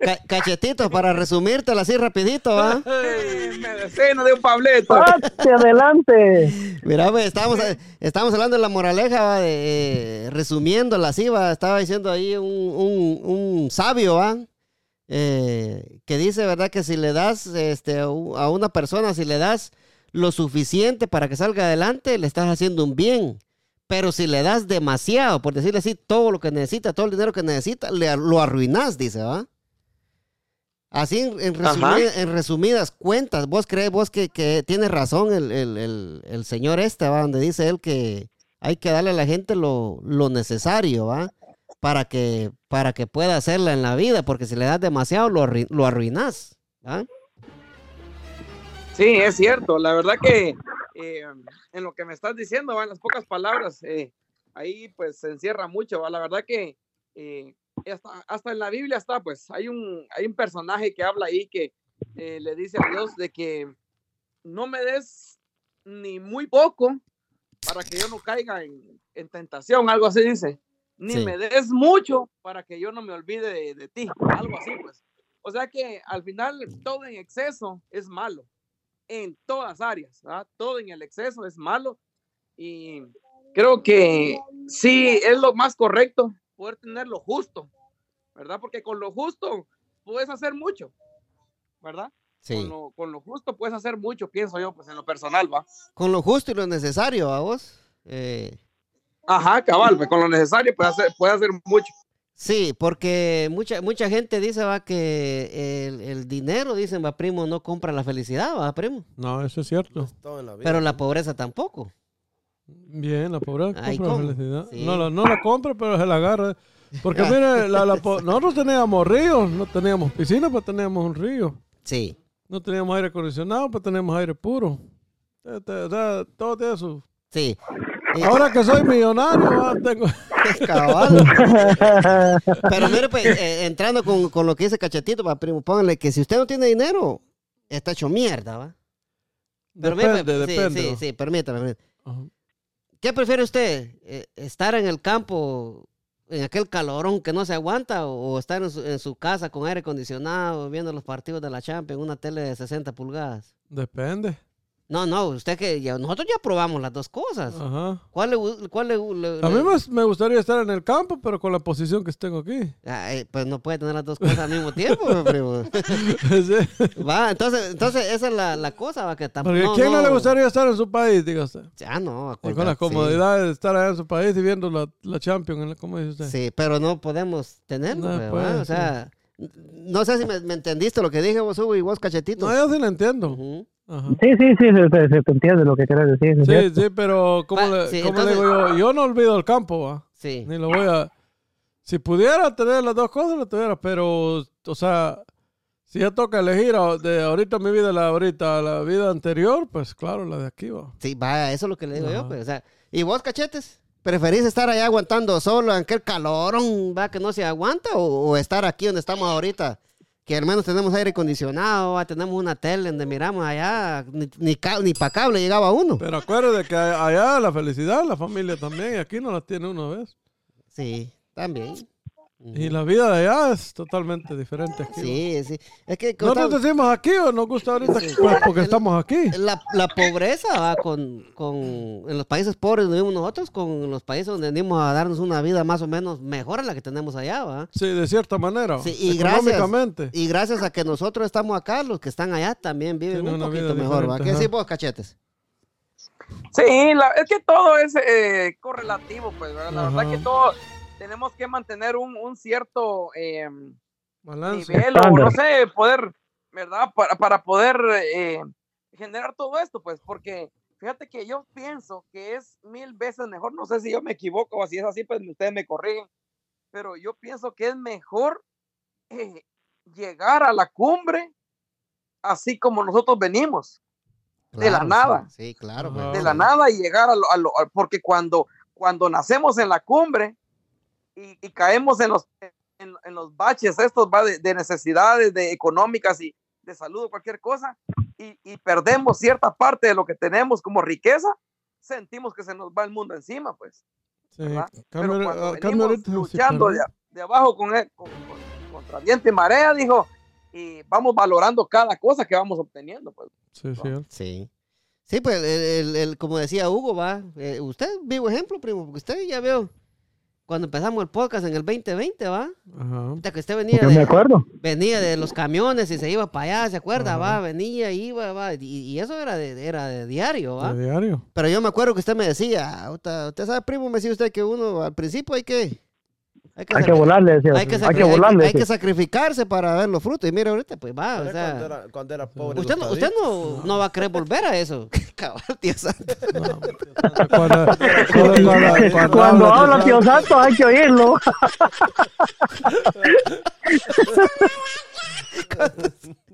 Ca- cachetitos, para resumírtelo así rapidito, ¿va? Eh, Medicina de un Pableto. ¡Pate adelante! Mira, pues, estábamos, estábamos hablando de la moraleja, ¿va? De, eh, resumiéndola así, ¿va? Estaba diciendo ahí un, un- un sabio, ¿va? Eh, que dice, ¿verdad? Que si le das este, a una persona, si le das lo suficiente para que salga adelante, le estás haciendo un bien. Pero si le das demasiado, por decirle así, todo lo que necesita, todo el dinero que necesita, le, lo arruinas, dice, ¿va? Así, en, resumidas cuentas, vos crees vos que, que tiene razón el, el- el- el señor este, ¿va? Donde dice él que hay que darle a la gente lo, lo necesario, ¿va? Para que, para que pueda hacerla en la vida, porque si le das demasiado, lo, lo arruinas, ¿va? Sí, es cierto. La verdad que eh, en lo que me estás diciendo, ¿va? en las pocas palabras, eh, ahí pues se encierra mucho. ¿va? La verdad que eh, hasta, hasta en la Biblia está, pues hay un, hay un personaje que habla ahí que le dice a Dios de que no me des ni muy poco para que yo no caiga en, en tentación, algo así dice. Ni Sí. me des mucho para que yo no me olvide de, de ti, algo así, pues. O sea que al final todo en exceso es malo en todas áreas, ¿verdad? todo en el exceso es malo y creo que sí es lo más correcto poder tener lo justo, ¿verdad? Porque con lo justo puedes hacer mucho, ¿verdad? Sí. Con, lo, con lo justo puedes hacer mucho, pienso yo, pues en lo personal, ¿va? Con lo justo y lo necesario, ¿a vos? Eh, Ajá, cabal, pues con lo necesario puedes hacer, puedes hacer mucho. Sí, porque mucha mucha gente dice va que el, el dinero, dicen, va primo, no compra la felicidad, va primo. No, eso es cierto. Es todo en la vida. Pero la pobreza tampoco. Bien, la pobreza Ay, compra ¿cómo? felicidad. Sí. No, la, no la compra, pero se la agarra. Porque mire, la- la po- nosotros teníamos ríos, no teníamos piscina, pero teníamos un río. Sí. No teníamos aire acondicionado, pero teníamos aire puro. Este, O sea, todo su... Sí. Y- Ahora que soy millonario, tengo... cabal. Pero mire, pues, eh, entrando con, con lo que dice Cachetito, va primo, pónganle que si usted no tiene dinero, está hecho mierda, ¿va? Pero mire, Depende, pues, sí, depende. Sí, sí, permítame. permítame. ¿Qué prefiere usted? Eh, ¿Estar en el campo, en aquel calorón que no se aguanta, o, o estar en su, en su casa con aire acondicionado, viendo los partidos de la Champions en una tele de 60 pulgadas? Depende. No, no, usted que ya, nosotros ya probamos las dos cosas. Ajá. ¿Cuál le, cuál le, A mí le- me, gustaría estar en el campo, pero con la posición que tengo aquí. Ay, pues no puede tener las dos cosas al mismo tiempo, mi primo. Sí. Va, entonces, entonces esa es la, la cosa, va, que tampoco. Porque ¿quién no, le gustaría estar en su país, diga usted? Ah, no, Y con acuérdate, la comodidad de estar allá en su país y viendo la, la Champions, ¿cómo dice usted? Sí, pero no podemos tenerlo, No pues, o sea, no sé si me, me entendiste lo que dije vos, Hugo, y vos, cachetito. No, yo sí lo entiendo. Ujú. Ajá. Sí, sí, sí, se, te entiende lo que quieres decir. Sí, cierto. sí, pero ¿cómo, Va, le, sí, cómo entonces- le digo yo? Yo no olvido el campo, ¿va? Sí, Ni lo voy a... Si pudiera tener las dos cosas, lo tuviera, pero, o sea, si ya toca elegir de ahorita mi vida, la ahorita, a la vida anterior, pues claro, la de aquí va. sí, vaya, eso es lo que le digo yo, pues, o sea, ¿y vos, cachetes? ¿Preferís estar allá aguantando solo en aquel calorón, va, que no se aguanta, o, o estar aquí donde estamos ahorita? Que al menos tenemos aire acondicionado, va, tenemos una tele donde miramos allá, ni, ni, ni pa' cable llegaba uno. Pero acuérdate que allá la felicidad, la familia también, y aquí no la tiene una vez. Sí, también. Y la vida de allá es totalmente diferente aquí. Sí, sí. Es que Nosotros decimos aquí o nos gusta ahorita pues, porque estamos aquí. la, la pobreza va con, con en los países pobres donde vivimos nosotros, con los países donde venimos a darnos una vida más o menos mejor a la que tenemos allá, ¿va? Sí, de cierta manera. Sí, y gracias. económicamente. Y gracias a que nosotros estamos acá, los que están allá también viven Tienen un poquito mejor, ¿va? ¿Qué decís vos, cachetes? Sí, la- es que todo es eh, correlativo, pues, ¿verdad? La verdad Ajá. que todo tenemos que mantener un, un cierto eh, Balance. nivel o no sé, poder, ¿verdad? Para, para poder eh, generar todo esto, pues, porque fíjate que yo pienso que es mil veces mejor, no sé si yo me equivoco o si es así, pues ustedes me corrigen, pero yo pienso que es mejor eh, llegar a la cumbre así como nosotros venimos, de la Claro, nada. Sí, sí, claro. De la nada y llegar a lo, a lo- a- porque cuando, cuando nacemos en la cumbre y, y caemos en los, en, en los baches estos va de, de necesidades de económicas y de salud o cualquier cosa y, y perdemos cierta parte de lo que tenemos como riqueza, sentimos que se nos va el mundo encima, pues. Sí, Pero cuando cambio venimos luchando de, de abajo con, el- con- con- contra viento y marea, dijo, y vamos valorando cada cosa que vamos obteniendo, pues. Sí, sí. Sí. Sí, pues, el, el- el- como decía Hugo, va. eh, usted, vivo ejemplo, primo, porque usted ya veo. Cuando empezamos el podcast en el 2020, va. Ajá. Ahorita que usted venía Yo me de, acuerdo. venía de los camiones y se iba para allá, ¿se acuerda? Ajá. Va, venía, iba, va. Y, y eso era de, era de diario, va. De diario. Pero yo me acuerdo que usted me decía, "Ahorita- usted sabe, primo, me decía usted que uno al principio hay que. Hay que sacri- volarle, decía. Hay que, Hay que hay que- volarle. hay que decía. sacrificarse para ver los frutos. Y mira, ahorita, pues va. O Cuando sea, era, cuando era pobre. usted, no, usted no, no va a querer volver a eso. Cabal, tío santo. No, cuando, cuando, cuando, cuando Cuando habla tío Santos hay que oírlo.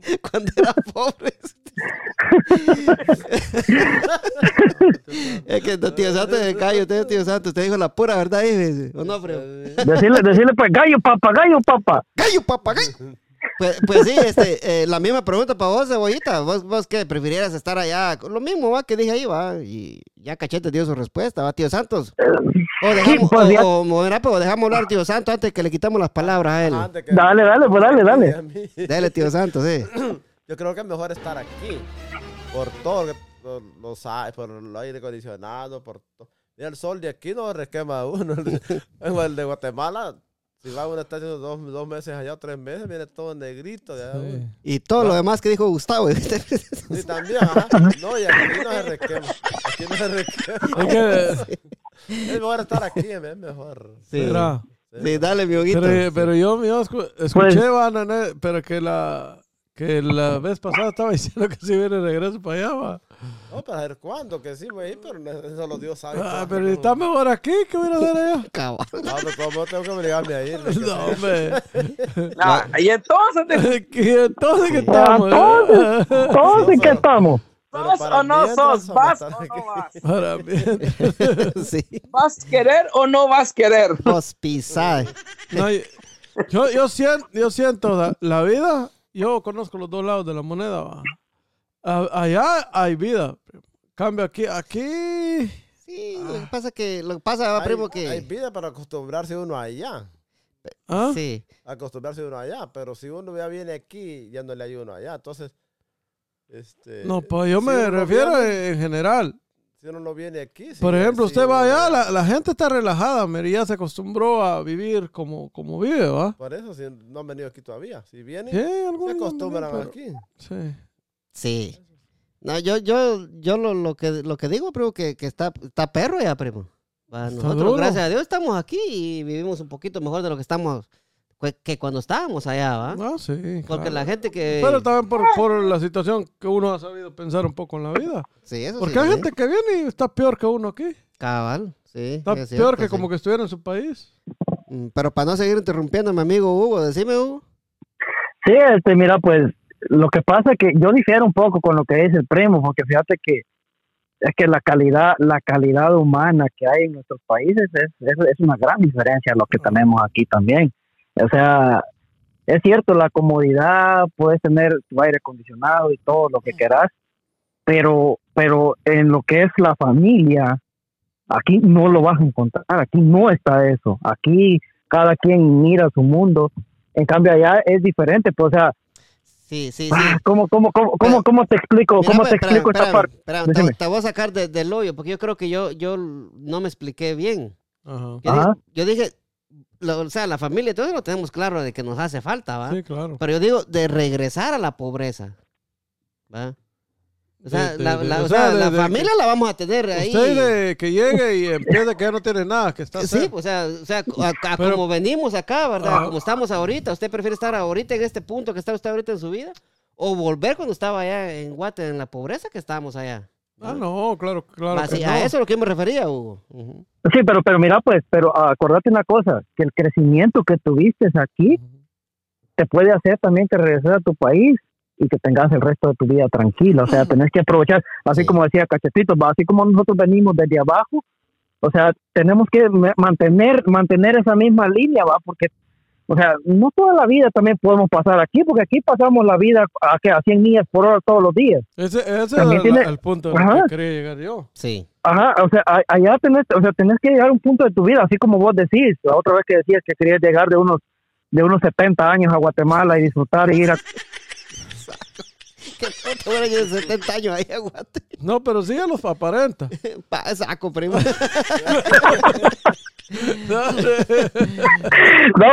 cuando era pobre. es que tío Santo se cayó, usted, tío Santo, usted dijo la pura verdad, dice, ¿o no? Decirle, decirle pues gallo papa, gallo papa. ¡Gallo, papagayo! Pues, pues sí, este, eh, la misma pregunta para vos, Cebollita. ¿Vos, vos qué prefirieras estar allá? Lo mismo, va, que dije ahí, va. Y ya Cachete dio su respuesta, va, tío Santos. O dejamos, pues, o, o, pues, dejamos hablar, tío Santos, antes que le quitamos las palabras a él. Antes que- Dale, dale, pues dale, dale. Dale, tío Santos, sí. Yo creo que es mejor estar aquí. Por todo, lo que- por el aire acondicionado, por todo. Mira, el sol de aquí no requema a uno. El de Guatemala, si va uno está haciendo dos, dos meses allá o tres meses, viene todo negrito. De allá, uno. Y todo lo demás que dijo Gustavo. Sí, también, ajá. No, y aquí no se requema. Aquí no se requema. Es que, Es mejor estar aquí, es mejor. Sí. Sí, dale, mi hoguito. pero, pero yo, yo escu- escuché, va, nene, pero que la, que la vez pasada estaba diciendo que si viene regreso para allá, va. No, para ver cuándo, que sí, güey, pero no- solo Dios sabe. Ah, pero está mejor aquí, ¿qué voy a hacer allá? Cabal. No, pero como tengo que obligarme a ir. No, hombre. Ah, y entonces, de- ¿Qué- entonces qué Ah, estamos? Entonces, todos en qué estamos. ¿sos o no sos? ¿Vas o no vas? Para mí. sí. ¿Vas a querer o no vas a querer? Vos pisás. No, yo, yo, siento, yo siento la, la vida, yo conozco los dos lados de la moneda. va. A- allá hay vida. Cambio aquí, aquí. Sí, lo que pasa que, lo que pasa, va, Hay- primo, que... Hay vida para acostumbrarse uno allá. ¿Ah? Sí. Acostumbrarse uno allá. Pero si uno ya viene aquí, ya no le hay uno allá. Entonces, este. No, pues yo si me refiero viene- en general. Si uno no viene aquí. Por ejemplo, usted va allá, la, la gente está relajada, mire, ya se acostumbró a vivir como, como vive, ¿va? Por eso, si no han venido aquí todavía. Si vienen, Sí, se acostumbran aquí. Sí. Sí. No, yo, yo, yo lo, lo que lo que digo, primo, que, que está, está perro ya, primo. Nosotros, duro. gracias a Dios, estamos aquí y vivimos un poquito mejor de lo que estamos, que- cuando estábamos allá, ¿va? Ah, sí. Porque claro. la gente que... Pero también por, por la situación que uno ha sabido pensar un poco en la vida. Sí, eso Porque sí, hay sí. gente que viene y está peor que uno aquí. Cabal, sí. Está es peor que sí. como que estuviera en su país. Mm, Pero para no seguir interrumpiendo a mi amigo Hugo, decime, Hugo. Sí, este, mira, pues lo que pasa es que yo difiero un poco con lo que dice el primo, porque fíjate que es que la calidad, la calidad humana que hay en nuestros países es, es, es una gran diferencia a lo que tenemos aquí también. O sea, es cierto, la comodidad, puedes tener tu aire acondicionado y todo lo que quieras, pero, pero en lo que es la familia, aquí no lo vas a encontrar, aquí no está eso, aquí cada quien mira su mundo, en cambio allá es diferente, pues, o sea, Sí, sí, sí. Ah, ¿Cómo, cómo, cómo, cómo, Pero- cómo te explico? Mira, ¿Cómo te espérame, explico esta espérame, parte? espérame, te, te voy a sacar de- del hoyo, porque yo creo que yo, yo no me expliqué bien. Ajá. Yo Ajá. dije, yo dije, lo- o sea, la familia, todo eso lo tenemos claro de que nos hace falta, ¿va? Sí, claro. Pero yo digo, de regresar a la pobreza, ¿va? O sea, De- de- la, la- o sea, familia la vamos a tener ahí. Usted de que llegue y empiece que ya no tiene nada, que está Sí, cerca. o sea, o sea a- a Pero- como venimos acá, ¿verdad? Ah. Como estamos ahorita. ¿Usted prefiere estar ahorita en este punto que está usted ahorita en su vida? ¿O volver cuando estaba allá en Guate, en la pobreza que estábamos allá? Ah, no, claro, claro. Que sí, no. A eso es lo que yo me refería, Hugo. Sí, pero, pero mira, pues, pero acordate una cosa, que el crecimiento que tuviste aquí te puede hacer también que regreses a tu país y que tengas el resto de tu vida tranquila. O sea, tenés que aprovechar, así Sí. como decía Cachetito, va, así como nosotros venimos desde abajo, o sea, tenemos que mantener, mantener esa misma línea, va, porque, o sea, no toda la vida también podemos pasar aquí, porque aquí pasamos la vida a, a 100 millas por hora todos los días. Ese, ese También era tiene- el punto al Ajá. que quería llegar yo. Sí. Ajá, o sea, a- allá tenés, o sea, tenés que llegar a un punto de tu vida, así como vos decís, la otra vez que decías que querías llegar de unos de unos 70 años a Guatemala y disfrutar y ir a... Que yo de 70 años ahí, aguante. No, pero sí ya los aparenta. Pa, saco, primo. No,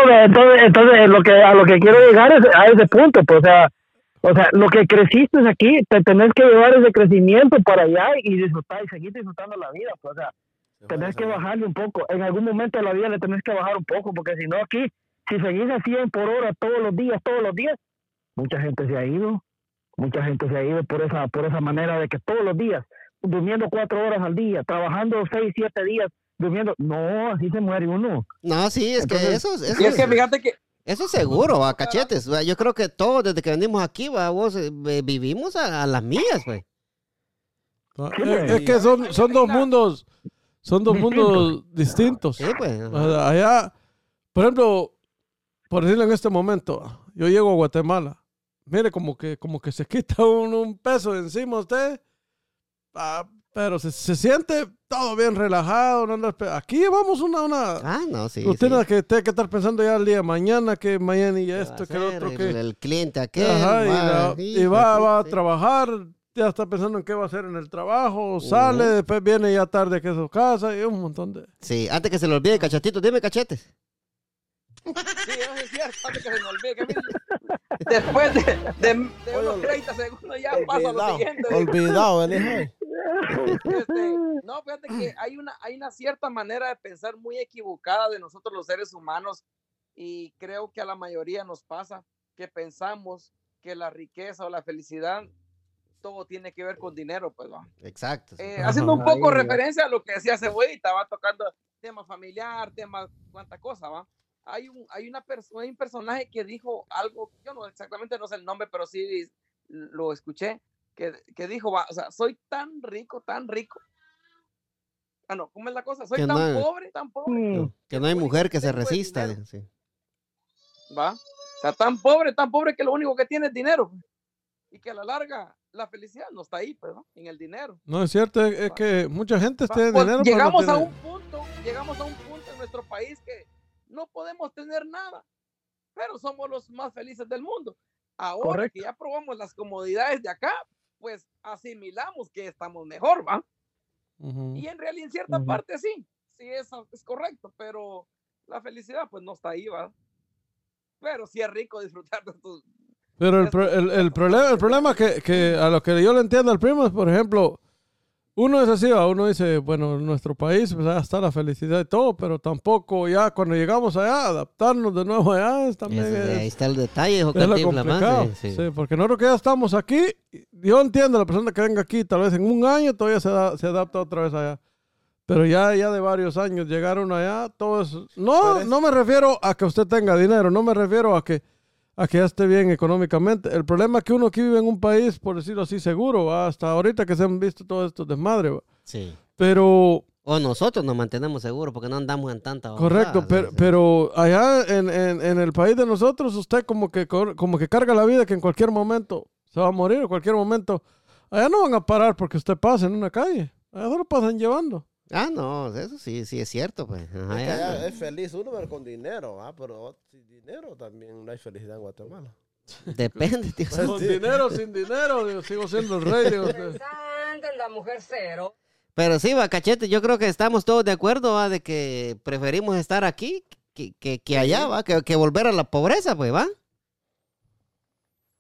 entonces, entonces lo que, a lo que quiero llegar es a ese punto, pues, o sea, o sea, lo que creciste aquí, te tenés que llevar ese crecimiento para allá y disfrutar y seguir disfrutando la vida, pues, o sea, tenés que bajarle un poco. En algún momento de la vida le tenés que bajar un poco, porque si no aquí, si seguís a 100 por hora todos los días, todos los días, mucha gente se ha ido, mucha gente se ha ido por esa, por esa manera de que todos los días, durmiendo cuatro horas al día, trabajando seis, siete días, durmiendo, no, así se muere uno. No, sí, es que eso, eso, Y es que fíjate que eso es seguro, va, cachetes. va, Yo creo que todos desde que venimos aquí, va, vos eh, vi- vivimos a, a las mías, pues. Ah, Sí, es, güey. es que son, son dos mundos, son dos mundos distintos. Sí, pues. Allá, por ejemplo, por decirlo en este momento, yo llego a Guatemala. Mire, como que, como que se quita un, un peso de encima usted. ah, pero se, se siente todo bien relajado. no pe- aquí llevamos una, una Ah, no, sí. rutina sí. que tiene que estar pensando ya el día de mañana, que mañana y ¿Qué va a esto, que el otro, el, que... el cliente aquel. Ajá, y, va, la- sí, y va, va a trabajar, ya está pensando en qué va a hacer en el trabajo, sale, después viene ya tarde que a su casa y un montón de... Sí, antes que se le olvide, cachetito, dime cachetes. Sí, es cierto, antes que se me olvide que Después de, de, de unos 30 segundos ya pasa lo Olvidado, siguiente. olvidado, venís hoy. Este, no, fíjate que hay una, hay una cierta manera de pensar muy equivocada de nosotros los seres humanos y creo que a la mayoría nos pasa que pensamos que la riqueza o la felicidad todo tiene que ver con dinero, pues va. Exacto. sí. Eh, haciendo un poco Ahí, referencia a lo que decía Cebollita, va tocando tema familiar, tema cuánta cosa, va. Hay un, hay una persona, hay un personaje que dijo algo, yo no exactamente no sé el nombre, pero sí lo escuché, que, que dijo, va, o sea, soy tan rico, tan rico. Ah, no, ¿cómo es la cosa? Soy Que tan no- pobre, tan pobre, Mm. Que no hay mujer que se resista. sí. va. O sea, tan pobre, tan pobre que lo único que tiene es dinero. Y que a la larga la felicidad no está ahí, pues, ¿no? en el dinero. No, es cierto, es, es que mucha gente Va, tiene pues, dinero, pero no llegamos a tiene- un punto, llegamos a un punto en nuestro país que no podemos tener nada, pero somos los más felices del mundo. Ahora Correcto. que ya probamos las comodidades de acá, pues asimilamos que estamos mejor, ¿va? Ujú. Y en realidad en cierta Ujú. parte sí, sí eso es correcto, pero la felicidad pues no está ahí, ¿va? Pero sí es rico disfrutar de tus... Pero el, pro- el, el problema, el problema que, que a lo que yo le entiendo al primo es, por ejemplo, uno es así, uno dice, bueno, en nuestro país pues, está la felicidad y todo, pero tampoco ya cuando llegamos allá, adaptarnos de nuevo allá es también ahí es, está el detalle, es lo más, complicado. sí, sí. Porque nosotros que ya estamos aquí, yo entiendo la persona que venga aquí, tal vez en un año todavía se, da- se adapta otra vez allá. Pero ya, ya de varios años llegaron allá, todo eso. No, es- no me refiero a que usted tenga dinero, no me refiero a que, a que ya esté bien económicamente. El problema es que uno aquí vive en un país, por decirlo así, seguro, ¿va? hasta ahorita que se han visto todos estos desmadres. Sí. Pero, O nosotros nos mantenemos seguros porque no andamos en tanta correcto, pero, sí, pero allá en, en- en el país de nosotros, usted como que, como que carga la vida que en cualquier momento se va a morir, en cualquier momento. Allá no van a parar porque usted pasa en una calle. Allá solo pasan llevando. Ah, no, eso sí, sí es cierto, pues. Ajá, Es que ya, pues. es feliz uno pero con dinero, ah, pero sin dinero también no hay felicidad en Guatemala. Depende, tío. Pues Con sí. dinero, sin dinero, digo, sigo siendo el rey. digo, de- la mujer cero. Pero sí, va, cachete, yo creo que estamos todos de acuerdo, va, de que preferimos estar aquí que, que, que allá, va, que, que volver a la pobreza, pues, va.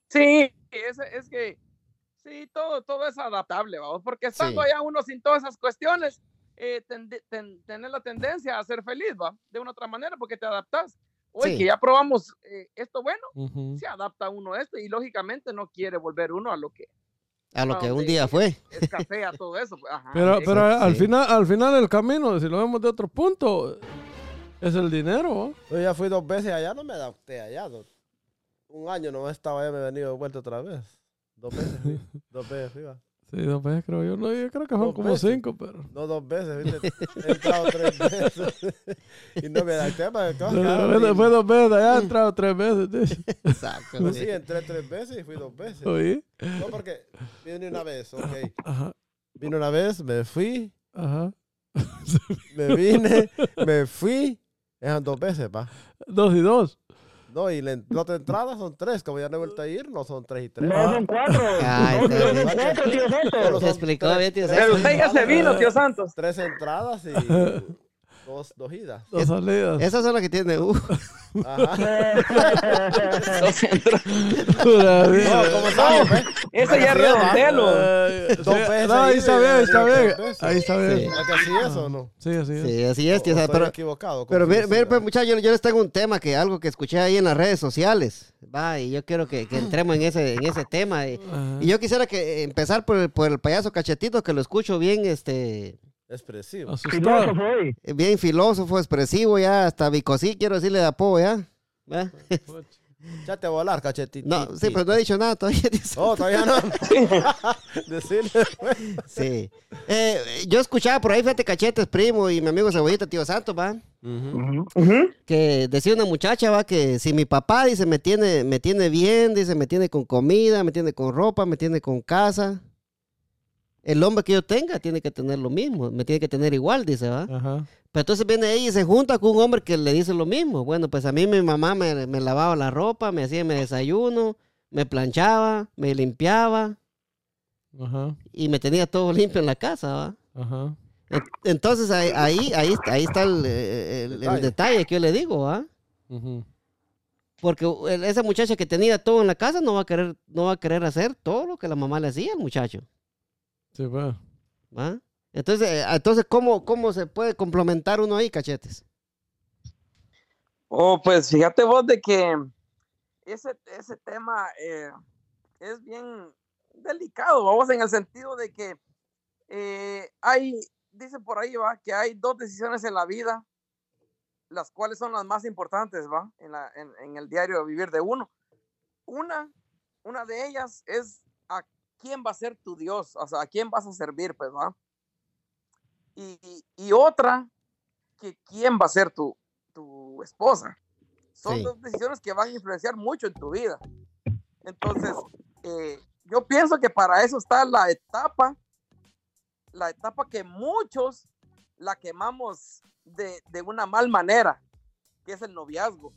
Sí, es, es que sí, todo, todo es adaptable, vamos, porque estando Sí. allá uno sin todas esas cuestiones, eh, tende- ten- tener la tendencia a ser feliz, va, de una otra manera, porque te adaptas. Hoy Sí. que ya probamos eh, esto bueno, Ujú. se adapta uno a esto y lógicamente no quiere volver uno a lo que A lo que un día fue. Escasea todo eso. pues, ajá, Pero, pero al, sí. final, al final del camino, si lo vemos de otro punto, es el dinero. Yo ya fui dos veces allá, no me adapté allá. do- Un año no estaba allá, me he venido de vuelta otra vez. Dos veces, dos veces va. Sí, dos veces creo yo. No, yo creo que fueron como veces. cinco, pero... No dos veces, ¿viste? He entrado tres veces. y no me adapté, para que Fue, fue dos veces, allá he entrado tres veces. dice. Exacto. Pues sí. entré tres veces y fui dos veces. Oí. No, porque vine una vez, ok. Ajá, Vine una vez, me fui, ajá. me vine, me fui. Eran dos veces, va. Dos y dos. No, y la, la otra entrada son tres. Como ya no he vuelto a ir, no son tres y tres. No, son cuatro. Ay, bien. cuatro, tío Santos. Te son explicó bien, tío tres Pero usted ya se entradas, vino, tío Santos. Tres entradas y dos, dos idas. Dos salidas. Esas son las que tiene uh, Ajá. Pura No, vida. ¿cómo sabes, pues? Ese ya redondelo. Dos veces No, ahí está bien, está bien. Ahí está bien. Sí. ¿Es que así es o no? Sí, así es. Sí, así es. ¿O Pero, equivocado. pero pues, muchachos, yo, yo les tengo un tema que algo que escuché ahí en las redes sociales. Va, y yo quiero que, que entremos en ese, en ese tema. Y, y yo quisiera que eh, empezar por el, por el payaso cachetito, que lo escucho bien, este, Expresivo. Asustado. Filósofo hoy. bien filósofo, expresivo, ya hasta bicosí, quiero decirle de apodo, ¿ya? ¿Va? Echate a volar, cachetito. No, sí, pero no he dicho nada todavía. Oh, todavía no. Decirle, pues. Sí. Eh, yo escuchaba por ahí, fíjate, cachetes, primo, y mi amigo Cebollita, tío Santos, va. Que decía una muchacha, va, que si mi papá, dice, me tiene, me tiene bien, dice, me tiene con comida, me tiene con ropa, me tiene con casa, el hombre que yo tenga tiene que tener lo mismo, me tiene que tener igual, dice, va. Ajá. Pero entonces viene ella y se junta con un hombre que le dice lo mismo. Bueno, pues a mí mi mamá me, me lavaba la ropa, me hacía mi desayuno, me planchaba, me limpiaba Ajá. y me tenía todo limpio en la casa, va. Ajá. En- Entonces ahí, ahí, ahí, ahí está el, el- el Detalle. detalle que yo le digo, ¿va? Ujú. Porque el- esa muchacha que tenía todo en la casa no va a querer, no va a querer hacer todo lo que la mamá le hacía al muchacho, Sí, pues. ¿va? Entonces, eh, entonces ¿cómo, ¿cómo se puede complementar uno ahí, cachetes? Oh, pues fíjate vos de que ese, ese tema eh, es bien delicado, vamos, en el sentido de que eh, hay, dice por ahí, va, que hay dos decisiones en la vida, las cuales son las más importantes, va, en, la, en, en el diario vivir de uno. Una, una de ellas es quién va a ser tu Dios, o sea, a quién vas a servir, pues, va. Y, y otra, que quién va a ser tu, tu esposa. Son Sí. dos decisiones que van a influenciar mucho en tu vida. Entonces, eh, yo pienso que para eso está la etapa, la etapa que muchos la quemamos de, de una mal manera, que es el noviazgo.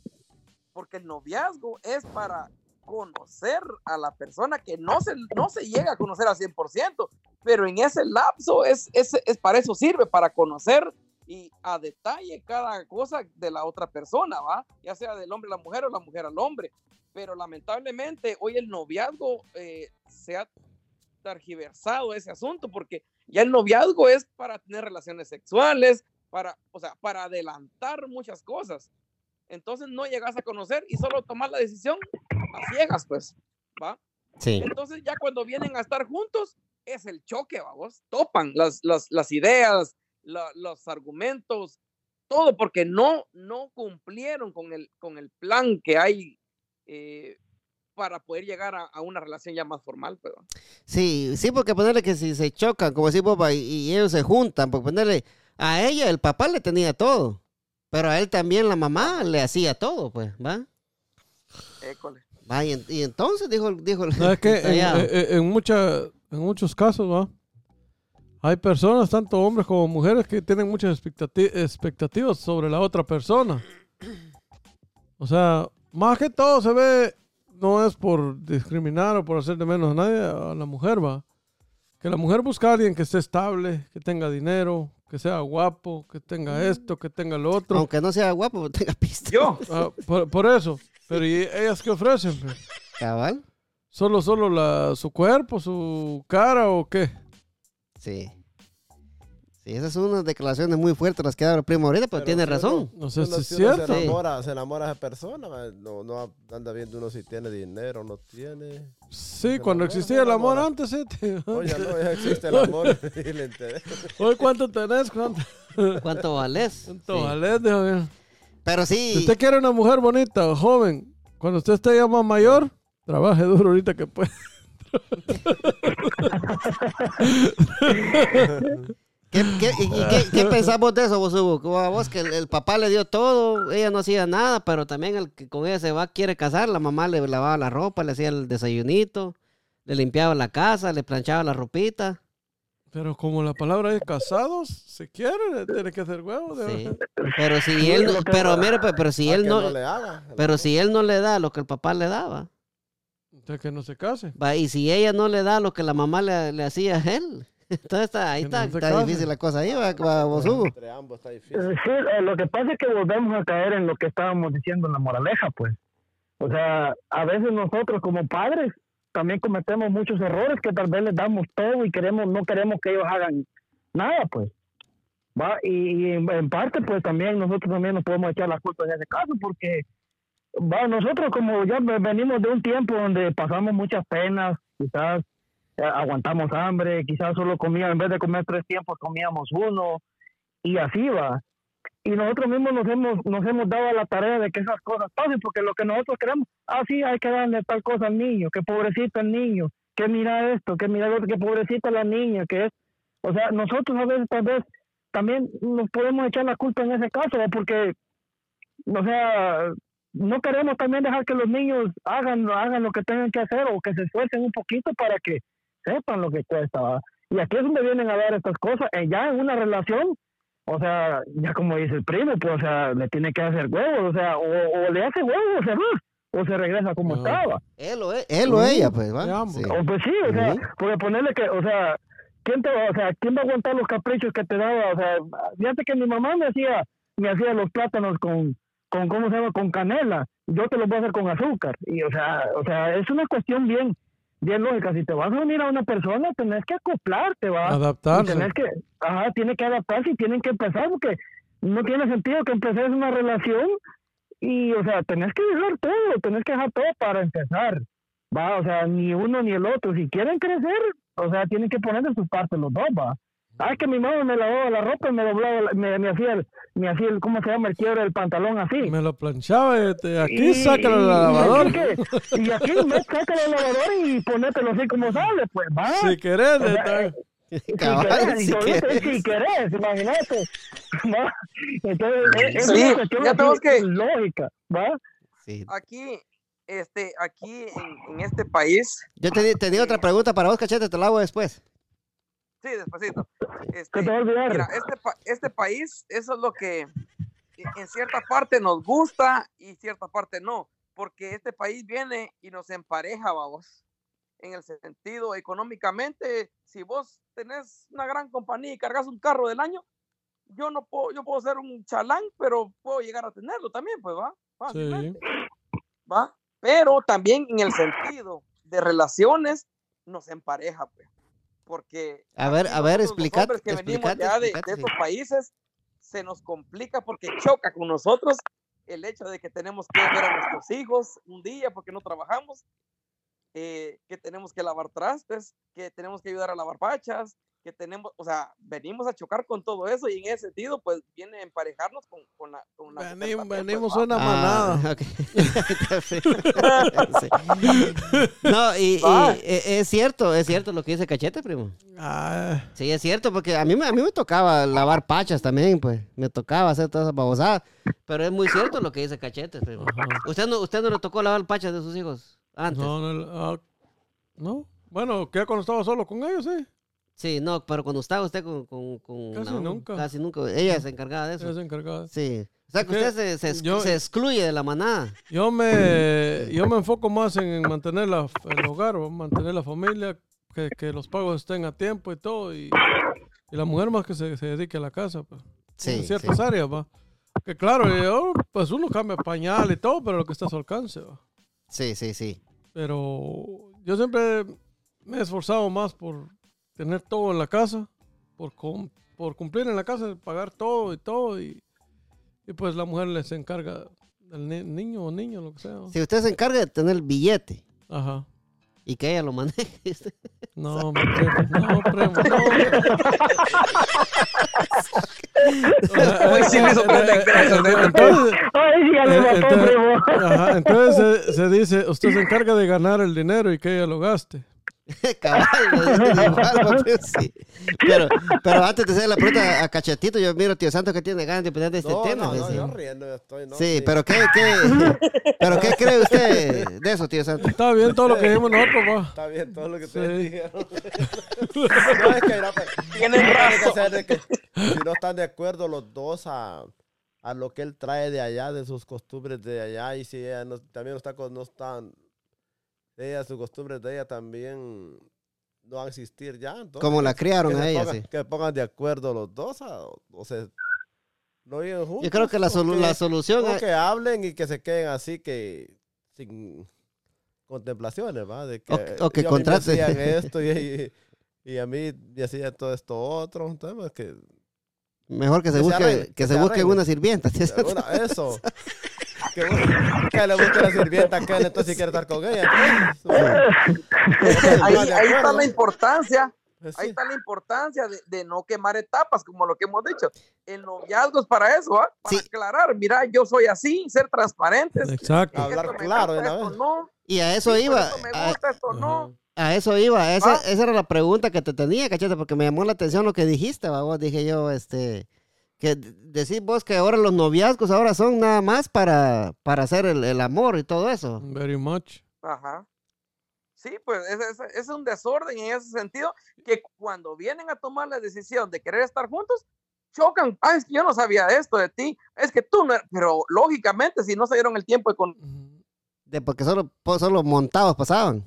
Porque el noviazgo es para conocer a la persona que no se, no se llega a conocer al 100%, pero en ese lapso es, es, es para eso sirve, para conocer y a detalle cada cosa de la otra persona, ¿va? Ya sea del hombre a la mujer o la mujer al hombre. Pero lamentablemente hoy el noviazgo eh, se ha targiversado ese asunto porque ya el noviazgo es para tener relaciones sexuales, para, o sea, para adelantar muchas cosas. Entonces no llegas a conocer y solo tomar la decisión a ciegas, pues, ¿va? Sí. Entonces ya cuando vienen a estar juntos, es el choque, vamos, topan las, las, las ideas, la- los argumentos, todo, porque no, no cumplieron con el, con el plan que hay eh, para poder llegar a, a una relación ya más formal, pues, ¿va? Sí, sí, porque ponerle que si se chocan, como vos, va, y, y ellos se juntan, porque ponerle a ella el papá le tenía todo, pero a él también la mamá le hacía todo, pues, ¿va? École. Y, y entonces dijo, dijo el- No, es que en, allá, en- en mucha- en muchos casos, ¿va? Hay personas, tanto hombres como mujeres, que tienen muchas expectati- expectativas sobre la otra persona. O sea, más que todo se ve, no es por discriminar o por hacer de menos a nadie, a la mujer, va. Que la mujer busca a alguien que esté estable, que tenga dinero, que sea guapo, que tenga esto, que tenga lo otro. aunque no sea guapo, tenga pista. Yo, Ah, por, por eso. Pero ¿y ellas qué ofrecen? pues? Cabal, ¿Solo, solo la, su cuerpo, su cara o qué? sí. Sí, esas son unas declaraciones muy fuertes las que da el primo ahorita, pero, Pero tiene si razón. No sé si es cierto. Se enamora, se enamora de esa persona, no, no anda viendo uno si tiene dinero o no tiene. Sí, Se cuando enamora, existía el amor antes, sí. te- Oye, no, ya existe el amor y. Hoy, ¿cuánto tenés? ¿Cuánto, ¿Cuánto vales? cuánto Sí. valés? Bien. Pero Si sí, usted quiere una mujer bonita joven, cuando usted esté ya más mayor, trabaje duro ahorita que puede. ¿qué, qué, y- qué, vos de eso, vos, Hugo? A vos que el, el papá le dio todo, ella no hacía nada, pero también el que con ella se va, quiere casar, la mamá le lavaba la ropa, le hacía el desayunito, le limpiaba la casa, le planchaba la ropita. Pero como la palabra es casados, si quiere, tiene que hacer huevo. de- Sí. Pero si él, no- pero mire, pues, pero si él que no, le haga. pero si él no le da lo que el papá le daba, Usted que no se case. va, y si ella no le da lo que la mamá le, le hacía a él, entonces está, ahí no está, está difícil la cosa ahí, va, va, vos, Hugo. Entre ambos está difícil. Eh, Sí, eh, lo que pasa es que volvemos a caer en lo que estábamos diciendo en la moraleja, pues. O sea, a veces nosotros como padres también cometemos muchos errores que tal vez les damos todo y queremos no queremos que ellos hagan nada, pues. Va y, en, parte pues también nosotros también nos podemos echar la culpa en ese caso porque va nosotros como ya ve- venimos de un tiempo donde pasamos muchas penas, quizás eh, aguantamos hambre, quizás solo comíamos en vez de comer tres tiempos comíamos uno y así va y nosotros mismos nos hemos nos hemos dado la tarea de que esas cosas pasen porque lo que nosotros queremos ah sí hay que darle tal cosa al niño que pobrecito el niño que mira esto que mira lo otro que pobrecita la niña que es o sea nosotros a veces tal vez también nos podemos echar la culpa en ese caso porque o sea no queremos también dejar que los niños hagan hagan lo que tengan que hacer o que se esfuercen un poquito para que sepan lo que cuesta y aquí es donde vienen a dar estas cosas eh, ya en una relación o sea, ya como dice el primo, pues, o sea, le tiene que hacer huevos, o sea, o, o le hace huevos, o se va, o se regresa como estaba. Él o, e- él o ella, pues, va. Sí. O pues sí, o sea, porque ponerle que, o sea, ¿quién te va, o sea, quién va a aguantar los caprichos que te daba? O sea, fíjate que mi mamá me hacía, me hacía los plátanos con, con, ¿cómo se llama? Con canela. Yo te los voy a hacer con azúcar. Y, o sea, o sea, es una cuestión bien, bien lógica. Si te vas a unir a una persona, tenés que acoplarte, va. Adaptarse. tenés que, ajá, tiene que adaptarse y tienen que empezar porque no tiene sentido que empeces una relación y, o sea, tenés que dejar todo, tenés que dejar todo para empezar, va, o sea, ni uno ni el otro, si quieren crecer, o sea, tienen que poner de su parte los dos, va. Ah, es que mi mamá me lavaba la ropa y me doblaba, la- me, me hacía el, me hacía el, ¿cómo se llama? El quiebre del pantalón así. Me lo planchaba y te- aquí Y- sácalo de y- la y lavadora. aquí que- Y aquí me saca la lavadora y ponételo así como sale, pues, va. Si querés, O sea, está- Si querés, si y todavía querés. si querés, imagínate. ¿va? Entonces, es, Sí, una cuestión ya así tenemos que- lógica, ¿va? Sí. Aquí, este, aquí en, en este país, Yo te, tenía otra pregunta para vos, cachete, te la hago después. Sí, despacito. Este, ¿Qué te? Mira, este, este país, eso es lo que en- en cierta parte nos gusta y cierta parte no, porque este país viene y nos empareja, vamos, en el sentido económicamente, si vos tenés una gran compañía y cargas un carro del año, yo no puedo, yo puedo ser un chalán, pero puedo llegar a tenerlo también, pues va, fácilmente, va, pero también en el sentido de relaciones nos empareja, pues, porque A ver, a ver, nosotros los hombres que venimos ya de, explicate, de sí. estos países se nos complica porque choca con nosotros el hecho de que tenemos que ver a nuestros hijos un día porque no trabajamos, eh, que tenemos que lavar trastes, que tenemos que ayudar a lavar pachas, que tenemos, o sea, venimos a chocar con todo eso y en ese sentido, pues viene a emparejarnos con, con la, con la Venimos, también, pues, venimos una manada. Ah, ok. Sí. No, y, eh, es cierto, es cierto lo que dice Cachete, primo. Ah, Sí, es cierto, porque a mí, me- a mí me tocaba lavar pachas también, pues. Me tocaba hacer todas esas babosadas. Pero es muy cierto lo que dice Cachete, primo. ¿Usted no, ¿Usted no le tocó lavar pachas de sus hijos antes? no, no, ah, no. Bueno, que cuando estaba solo con ellos, sí. Sí, no, pero cuando estaba usted con... con, con Casi nunca. Casi nunca. Ella se encargaba de eso. Ella se encargaba. Sí. O sea que usted se, se, yo- se excluye de la manada. Yo me, yo me enfoco más en mantener la, el hogar, mantener la familia, que, que los pagos estén a tiempo y todo. Y, y la mujer más que se, se dedique a la casa, pues, Sí, en ciertas áreas, va. Que claro, yo, pues uno cambia pañal y todo, pero lo que está a su alcance, va. Sí, sí, sí. Pero yo siempre me he esforzado más por tener todo en la casa, por com- por cumplir en la casa, pagar todo y todo. Y, y pues la mujer les encarga del ni- niño o niño, lo que sea. Si usted se encarga de tener el billete Ajá. y que ella lo maneje. No, mi primo, no, primo, no. Uy, sí me neta. Entonces, Ay, sí, ya le mató, entonces- primo. ajá, entonces se, se dice, usted se encarga de ganar el dinero y que ella lo gaste. Cabal, igual, porque sí. pero, pero antes de hacer la pregunta a Cachetito, yo miro tío Santo que tiene ganas de opinar de este no, tema. no, no, sí. yo riendo estoy, ¿no? Sí, pero ¿qué, qué, pero ¿qué cree usted de eso, tío Santo? Está bien todo lo que dijimos nosotros, va. Está bien todo lo que Sí. ustedes dijeron. no, es que mira, pues, Tienen tiene que razón. de que si no están de acuerdo los dos a, a lo que él trae de allá, de sus costumbres de allá, y si ella no, también no está con, no están, ella, sus costumbres de ella también no van a existir ya. entonces, Como la criaron a ella, pongan- sí. Que pongan de acuerdo los dos, a- o sea, no viven juntos. Yo creo que la, solu- que- la solución es- que hablen y que se queden así que sin contemplaciones, ¿va? De que, O- o que ellos a mí me contrate. hacían esto y, y- y a mí me hacían todo esto otro. Entonces, pues, que, mejor que se que se busque, arregle, que se busque una sirvienta. una- eso. Que, que le busque la sirvienta a aquel, entonces si quiere estar con ella. entonces, Ahí, ahí está la importancia, Pues ahí está la importancia de, de no quemar etapas, como lo que hemos dicho. El noviazgo es para eso, ¿ah? Para Sí. aclarar, mira, yo soy así, ser transparentes. Exacto. Hablar claro de gusta, una esto vez. no, Y a eso sí, iba. esto me A, gusta, esto no. a eso iba. Esa, Ah. esa era la pregunta que te tenía, cachete, porque me llamó la atención lo que dijiste, ¿va? vos. Dije yo, este. Que decís vos que ahora los noviazgos ahora son nada más para, para hacer el, el amor y todo eso. Very much. Ajá. Sí, pues es, es- es un desorden en ese sentido que cuando vienen a tomar la decisión de querer estar juntos, chocan. Ah, es que yo no sabía esto de ti. Es que tú no. er-". Pero lógicamente, si no se dieron el tiempo de con. De porque solo, solo montados pasaban.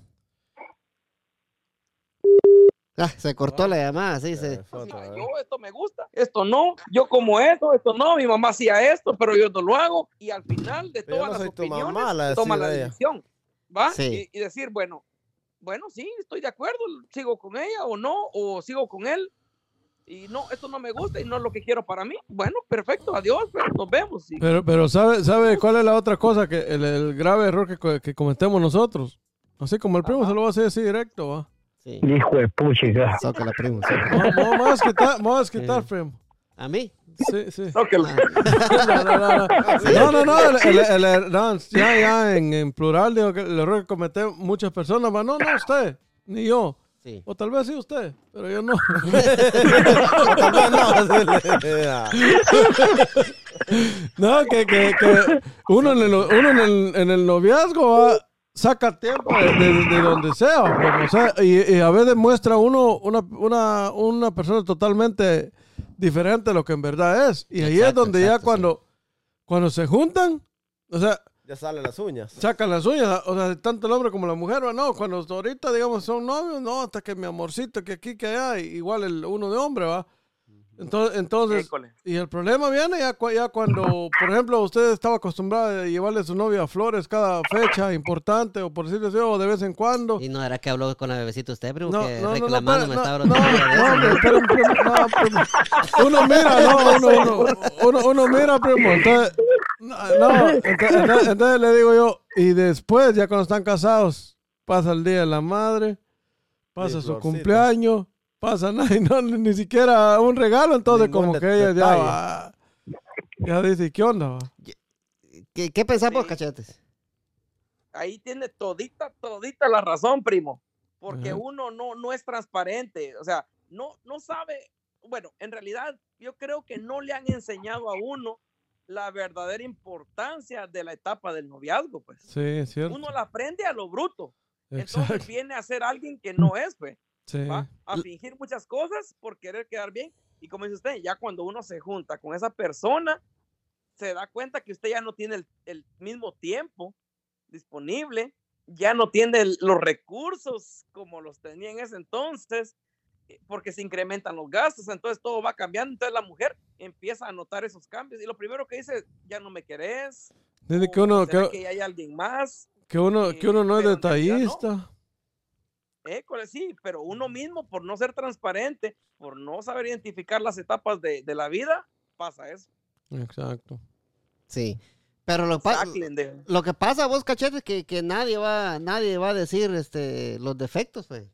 Ah, se cortó la llamada, sí, se. Eh, yo esto me gusta, esto no, yo como esto, esto no, mi mamá hacía esto, pero yo no lo hago. Y al final de todas no las opiniones, mamá, la toma la ella. decisión. ¿Va? Sí. Y, y decir, bueno, bueno, sí, estoy de acuerdo, sigo con ella o no, o sigo con él. Y no, esto no me gusta y no es lo que quiero para mí. Bueno, perfecto, adiós, pero nos vemos. Y- Pero, pero ¿sabe, ¿sabe cuál es la otra cosa? que El, el grave error que, que cometemos nosotros. Así como el primo se lo va a hacer así directo, va. Sí. Hijo de puchica. Zócala, primo. zócala. No, no, Sí. primo. ¿A mí? Sí, sí. no, que lo- Ah, No, no, no, no. No, no, no, el- el- el- no, ya, ya en, en plural digo que el error que cometen muchas personas, va, no, no, usted, ni yo. sí. O tal vez sí usted, pero yo no. No, que, que, que uno, en el, uno en el, en el noviazgo va, saca tiempo de, de- de donde sea, como sea, y, y a veces muestra uno una, una, una persona totalmente diferente a lo que en verdad es. Y ahí es Exacto, donde ya sí. cuando, cuando se juntan, o sea, Ya salen las uñas. sacan las uñas, o sea, tanto el hombre como la mujer, ¿va? no, cuando ahorita, digamos, son novios, no, hasta que mi amorcito, que aquí, que allá, igual el uno de hombre, va. Entonces, entonces École. y el problema viene ya, ya cuando, por ejemplo, usted estaba acostumbrado a llevarle a su novia flores cada fecha importante, o por decirlo así, o de vez en cuando. Y no era que habló con la bebecita usted, primo, No, que no, no, no, reclamando me estaba no, no. Uno mira, no, uno, uno, uno, uno mira, primo, entonces, no, no, entonces, entonces- entonces le digo yo, y después, ya cuando están casados, pasa el día de la madre, pasa su florcita. cumpleaños, pasa nada, y no, ni siquiera un regalo, entonces Ningún como que ella ya va, ya dice, ¿qué onda? va? ¿Qué, qué pensamos, Sí. cachetes? ahí tiene todita, todita la razón, primo, porque Ajá. uno no, no es transparente, o sea, no, no sabe, bueno, en realidad yo creo que no le han enseñado a uno la verdadera importancia de la etapa del noviazgo, pues. Sí, es cierto. Uno la aprende a lo bruto, entonces viene a ser alguien que no es, pues, Sí. ¿va? a fingir muchas cosas por querer quedar bien, y como dice usted, ya cuando uno se junta con esa persona, se da cuenta que usted ya no tiene el, el mismo tiempo disponible, ya no tiene el- los recursos como los tenía en ese entonces, eh, porque se incrementan los gastos, entonces todo va cambiando, entonces la mujer empieza a notar esos cambios y lo primero que dice, ya no me querés, Dice que uno, ¿será que, que hay alguien más, que uno, que uno no es realidad no. École, sí, pero uno mismo por no ser transparente, por no saber identificar las etapas de, de la vida, pasa eso. Exacto. Sí. Pero lo, de- que pasa, vos, cachete, es que, que nadie va nadie va a decir este, los defectos, pues.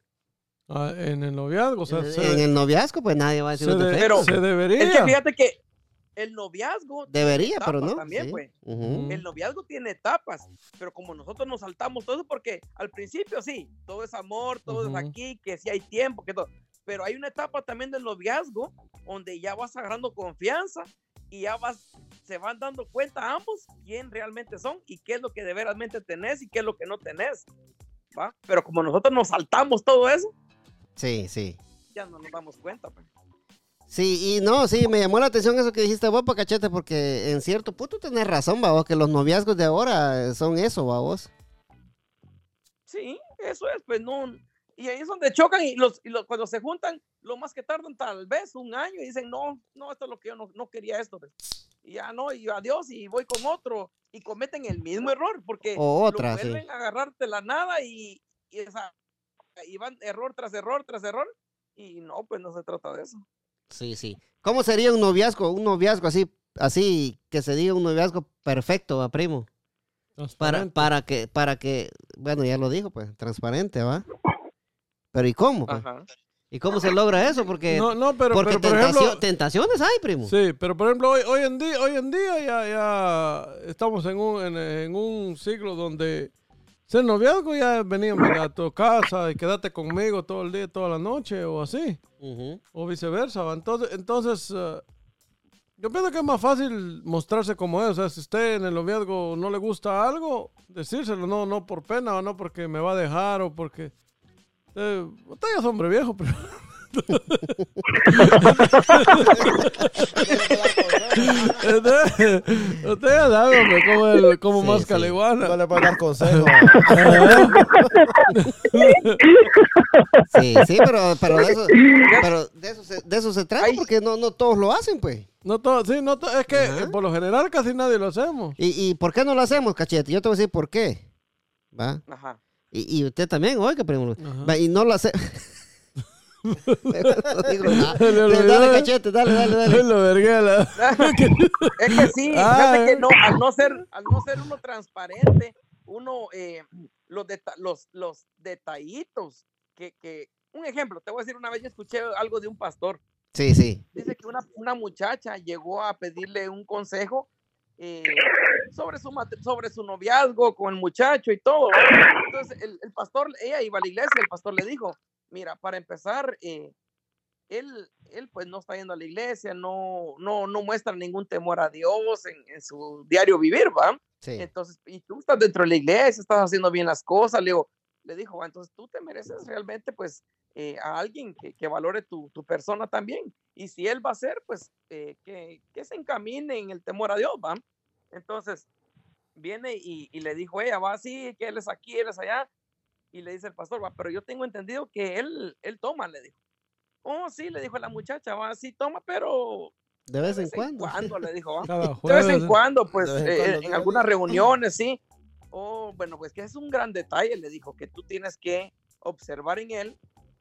Ah, en el noviazgo, o sea, en, se, en el noviazgo, pues nadie va a decir se los de- defectos. se debería. Es que fíjate que el noviazgo. tiene Debería, pero no. También, sí. pues. Ujú. El noviazgo tiene etapas, pero como nosotros nos saltamos todo eso, porque al principio sí, todo es amor, todo es aquí, que sí hay tiempo, que todo. Pero hay una etapa también del noviazgo donde ya vas agarrando confianza y ya vas, se van dando cuenta ambos quién realmente son y qué es lo que de veramente tenés y qué es lo que no tenés. ¿va? Pero como nosotros nos saltamos todo eso, Sí, sí. ya no nos damos cuenta. pues. Sí, y no, sí, me llamó la atención eso que dijiste vos, pa' cachete, porque en cierto punto tenés razón, vos, que los noviazgos de ahora son eso, vos. Sí, eso es, pues no. Y ahí es donde chocan y, los, y los- cuando se juntan, lo más que tardan tal vez un año y dicen, no, no, esto es lo que yo no, no quería esto. pues. Y ya no, y adiós, y voy con otro. Y cometen el mismo error porque O otra, lo sí. vuelven a agarrarte la nada y, y, esa- y van error tras error tras error. Y no, pues no se trata de eso. Sí, sí. ¿Cómo sería un noviazgo, un noviazgo así, así, que se diga un noviazgo perfecto, va, primo? Para, para que, para que, bueno, ya lo dijo, pues, transparente, ¿va? Pero ¿y cómo? pues? Ajá. ¿Y cómo se logra eso? Porque, No, no, pero, porque pero por tentacio- ejemplo, tentaciones hay, primo. Sí, pero por ejemplo, hoy, hoy en día, hoy en día ya, ya estamos en un, en, en un siglo donde ser noviazgo ya venían a tu casa y quédate conmigo todo el día, toda la noche o así, o viceversa. Entonces, entonces eh, yo pienso que es más fácil mostrarse como es. O sea, si usted en el noviazgo no le gusta algo, decírselo, no, no por pena o no porque me va a dejar o porque... Eh, usted ya es hombre viejo, pero... Usted usted ya sabe, hombre, como, el, como Sí, más sí. caliguana. No le puedo dar consejo. Sí, sí, pero, pero, de, eso, pero de, eso se, de eso se trata, porque no, no todos lo hacen, pues. No todo, sí, no to- es que Ajá. por lo general casi nadie lo hacemos. ¿Y, ¿Y por qué no lo hacemos, cachete? Yo te voy a decir por qué. ¿Va? Ajá. Y, y usted también, oiga. Va, Y no lo hace. digo olvidó, Dale, cachete, dale, dale, dale. Lo verguela. Es que sí, Ah, fíjate eh. que no, al no ser, al no ser uno transparente, uno, eh, los, deta- los, los detallitos, que, que, un ejemplo, te voy a decir, una vez yo escuché algo de un pastor, Sí, sí. dice que una, una muchacha llegó a pedirle un consejo eh, sobre, su, sobre su noviazgo con el muchacho y todo. Entonces, el, el pastor, ella iba a la iglesia, el pastor le dijo, mira, para empezar, eh, él, él pues no está yendo a la iglesia, no, no, no muestra ningún temor a Dios en, en su diario vivir, ¿va? Sí. Entonces, y tú estás dentro de la iglesia, estás haciendo bien las cosas, le digo, le dijo, "Ah, entonces tú te mereces realmente pues eh, a alguien que, que valore tu, tu persona también. Y si él va a ser, pues eh, que, que se encamine en el temor a Dios, ¿va? Entonces, viene y, y le dijo ella, va así, que él es aquí, él es allá. Y le dice el pastor, va, pero yo tengo entendido que él, él toma, le dijo. Oh, sí, le dijo la muchacha, va, sí toma, pero De vez en cuando. le dijo, va. De vez en cuando, pues, De vez en eh, cuando, en algunas reuniones, sí. Oh, bueno, pues que es un gran detalle, le dijo, que tú tienes que observar en él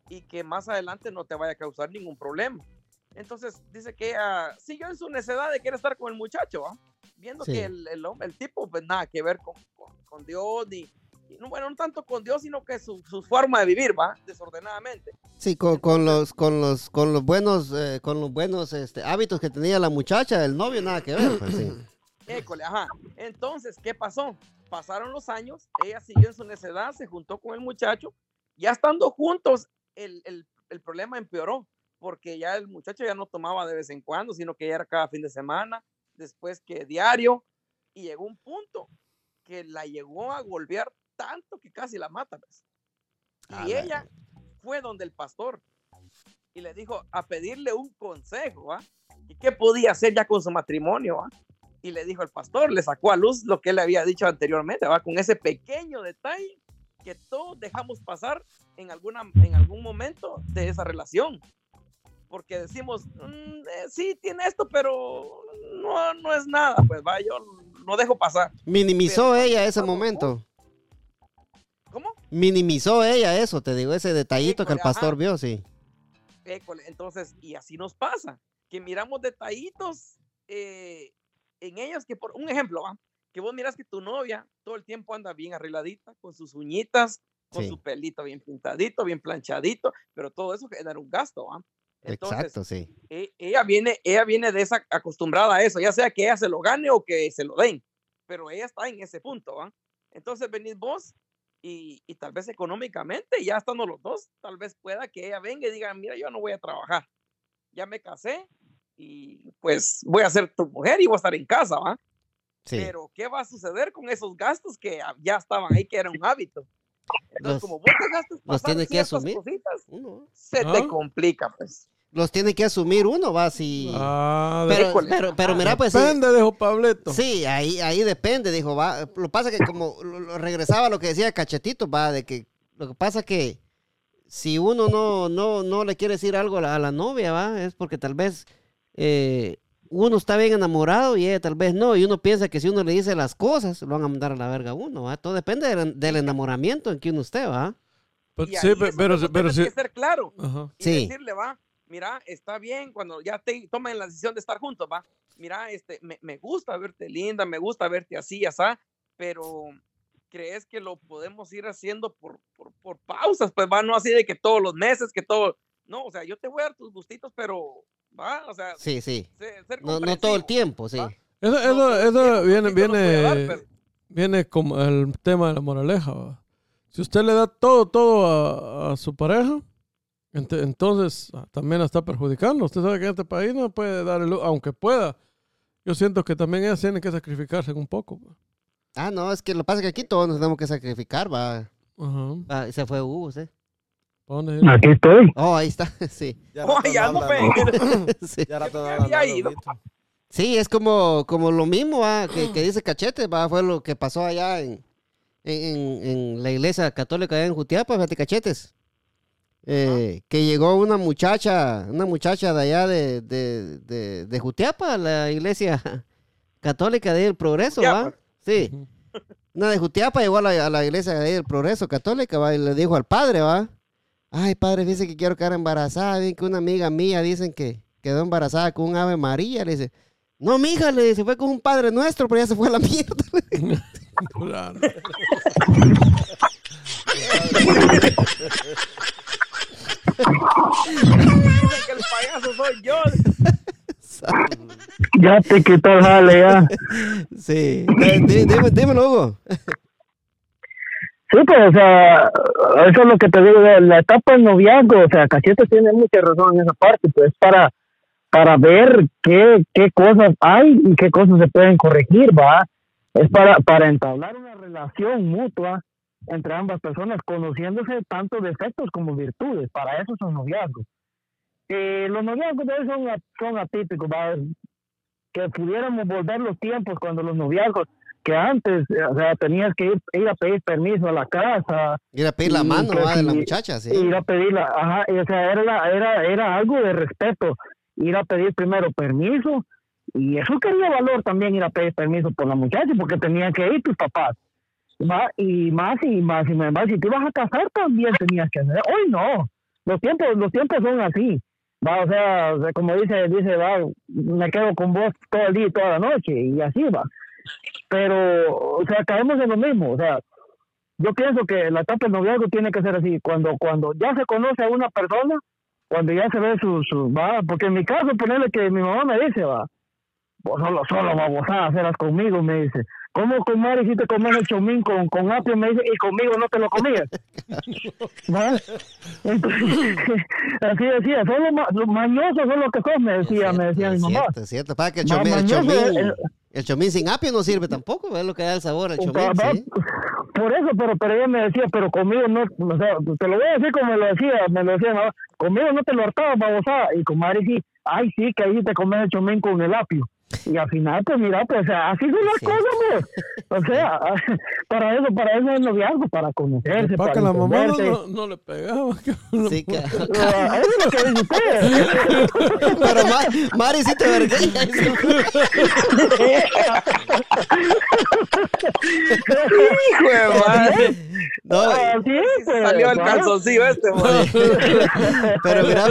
y que más adelante no te vaya a causar ningún problema. Entonces, dice que ah, siguió en su necedad de querer estar con el muchacho, ¿va? Viendo Sí. que el, el, hombre- el tipo, pues nada que ver con, con, con Dios, ni, bueno, no tanto con Dios, sino que su, su forma de vivir, ¿va? Desordenadamente. Sí, con, con los, con los, con los buenos, eh, con los buenos este, hábitos que tenía la muchacha, el novio, nada que ver. pues, sí. École, ajá. Entonces, ¿qué pasó? Pasaron los años, ella siguió en su necedad, se juntó con el muchacho, ya estando juntos, el, el- el problema empeoró, porque ya el muchacho ya no tomaba de vez en cuando, sino que ya era cada fin de semana, después que diario, y llegó un punto que la llegó a golpear tanto que casi la mata. pues. Y la ella fue donde el pastor y le dijo a pedirle un consejo, ¿va? ¿Y qué podía hacer ya con su matrimonio, ¿va? Y le dijo el pastor, le sacó a luz lo que él le había dicho anteriormente, ¿va? Con ese pequeño detalle que todos dejamos pasar en, alguna, en algún momento de esa relación. Porque decimos, "Mm, eh, sí, tiene esto, pero no, no es nada, pues va, yo lo dejo pasar. Minimizó Pero ella ese momento. Minimizó ella eso, te digo, ese detallito que el pastor ajá. vio, sí. École, Entonces, y así nos pasa, que miramos detallitos eh, en ellos que por un ejemplo, ¿va? que vos miras que tu novia todo el tiempo anda bien arregladita, con sus uñitas, con Sí. su pelito bien pintadito, bien planchadito, pero todo eso genera un gasto, ¿va? Entonces, Exacto, sí. e- ella viene, ella viene de esa acostumbrada a eso, ya sea que ella se lo gane o que se lo den, pero ella está en ese punto, ¿va? Entonces venís vos y, y tal vez económicamente, ya estando los dos, tal vez pueda que ella venga y diga, mira, yo no voy a trabajar, ya me casé y pues voy a ser tu mujer y voy a estar en casa, ¿va? Sí. Pero ¿qué va a suceder con esos gastos que ya estaban ahí, que era un hábito? Entonces, Los- como vos te gastas pasar tiene que asumir. cositas, se Ah. te complica, pues. Los tiene que asumir uno, va, sí. Ah, pero, pero, pero mira, pues sí. depende, dijo Pableto. Sí, ahí, ahí depende, dijo, va. Lo que pasa que como lo- lo regresaba a lo que decía Cachetito, va, de que lo que pasa que si uno no, no, no le quiere decir algo a la, a la novia, va, es porque tal vez eh, uno está bien enamorado y ella tal vez no, y uno piensa que si uno le dice las cosas, lo van a mandar a la verga a uno, va. Todo depende del, del enamoramiento en que uno esté, va. Pues sí, pero, donde pero tienes sí. que ser claro Ajá. y Sí. decirle, va, mira, está bien cuando ya te tomen la decisión de estar juntos, va. Mira, este, me, me gusta verte linda, me gusta verte así, así, pero crees que lo podemos ir haciendo por, por, por pausas, pues va, no así de que todos los meses, que todo, no, o sea, yo te voy a dar tus gustitos, pero va, o sea, Sí, sí. ser No, no todo el tiempo, sí. ¿va? Eso, eso, eso tiempo, viene, viene, dar, pero- viene como el tema de la moraleja. ¿va? Si usted le da todo, todo a, a su pareja, entonces ah, también la está perjudicando. Usted sabe que en este país no puede dar el, aunque pueda. Yo siento que también ellas tienen que sacrificarse un poco. ¿va? Ah, no, es que lo que pasa es que aquí todos nos tenemos que sacrificar, va. Ajá. Ah, se fue Hugo, ¿sí? ¿Pa' dónde ir? Aquí estoy. Oh, ahí está, sí. Ya Oh, ya no sí. Ya había ido. Sí, es como, como lo mismo ah, que, que dice Cachete, va, fue lo que pasó allá en, en, en- en la iglesia católica allá en Jutiapa, fíjate, Cachetes. Eh, Que llegó una muchacha, una muchacha de allá de, de, de, de Jutiapa, la iglesia católica de ahí del Progreso, ¿va? Sí. Una de Jutiapa llegó a la, a la iglesia de ahí del Progreso católica, ¿va? Y le dijo al padre, ¿va? Ay, padre, dice que quiero quedar embarazada. Bien que una amiga mía dicen que quedó embarazada con un ave María. Le dice, no, mija, le dice, fue con un padre nuestro, pero ya se fue a la mierda. Claro. Que el payaso soy yo. Ya te quitó el jale, ya. sí. Dí- dime- dímelo, Hugo. Sí, pues, o sea, eso es lo que te digo, la etapa del noviazgo, o sea, Cachete tiene mucha razón en esa parte, pues, para, para ver qué, qué cosas hay y qué cosas se pueden corregir, ¿va? Es para, para entablar una relación mutua entre ambas personas, conociéndose tanto defectos como virtudes, para eso son noviazgos. Eh, los noviazgos de hoy son, son atípicos, ¿va? Que pudiéramos volver los tiempos cuando los noviazgos que antes, eh, o sea, tenías que ir, ir a pedir permiso a la casa, Ir a pedir la mano que ¿va? de la muchacha, sí. ir a pedirla, ajá, y, o sea, era, la- era, era algo de respeto, ir a pedir primero permiso, y eso quería valor también ir a pedir permiso por la muchacha, porque tenían que ir tus papás, ¿va? y más y más y más, si te ibas a casar también tenías que hacer, hoy no, los tiempos, los tiempos son así, va, o sea, como dice, dice, va, me quedo con vos todo el día y toda la noche, y así va, pero, o sea, caemos en lo mismo, o sea, yo pienso que la etapa del noviazgo tiene que ser así, cuando cuando ya se conoce a una persona, cuando ya se ve su, su va, porque en mi caso, ponerle que mi mamá me dice, va, vos solo, solo babosada, hacerlas conmigo, me dice, ¿cómo si te comes el chomín con, con apio? Me dice, y conmigo no te lo comías. ¿Va? Entonces, así decía, solo ma, lo mañoso son lo que sos, me decía, me decía mi mamá. cierto, es cierto. Para que el chomín, el chomín, el chomín sin apio no sirve tampoco, es lo que da el sabor al chomín, sí. Por eso, pero, pero ella me decía, pero conmigo no, o sea, te lo voy a decir como me lo decía, me lo decía, mamá, conmigo no te lo hartaba, babosada, y con madre sí, ay sí, que ahí te comes el chomín con el apio. Y al final, pues mira, pues así son las Sí. cosas, pues. O sea, para eso, para eso es noviazgo, para conocerse, Para para que la mamá no, no, no le pegaba. Sí, que- Ah, Eso es lo que dice usted. Pero Ma- Mari sí te vergué. Hijo de madre. No, Así es, pues, Salió el calzoncillo este, pero mira,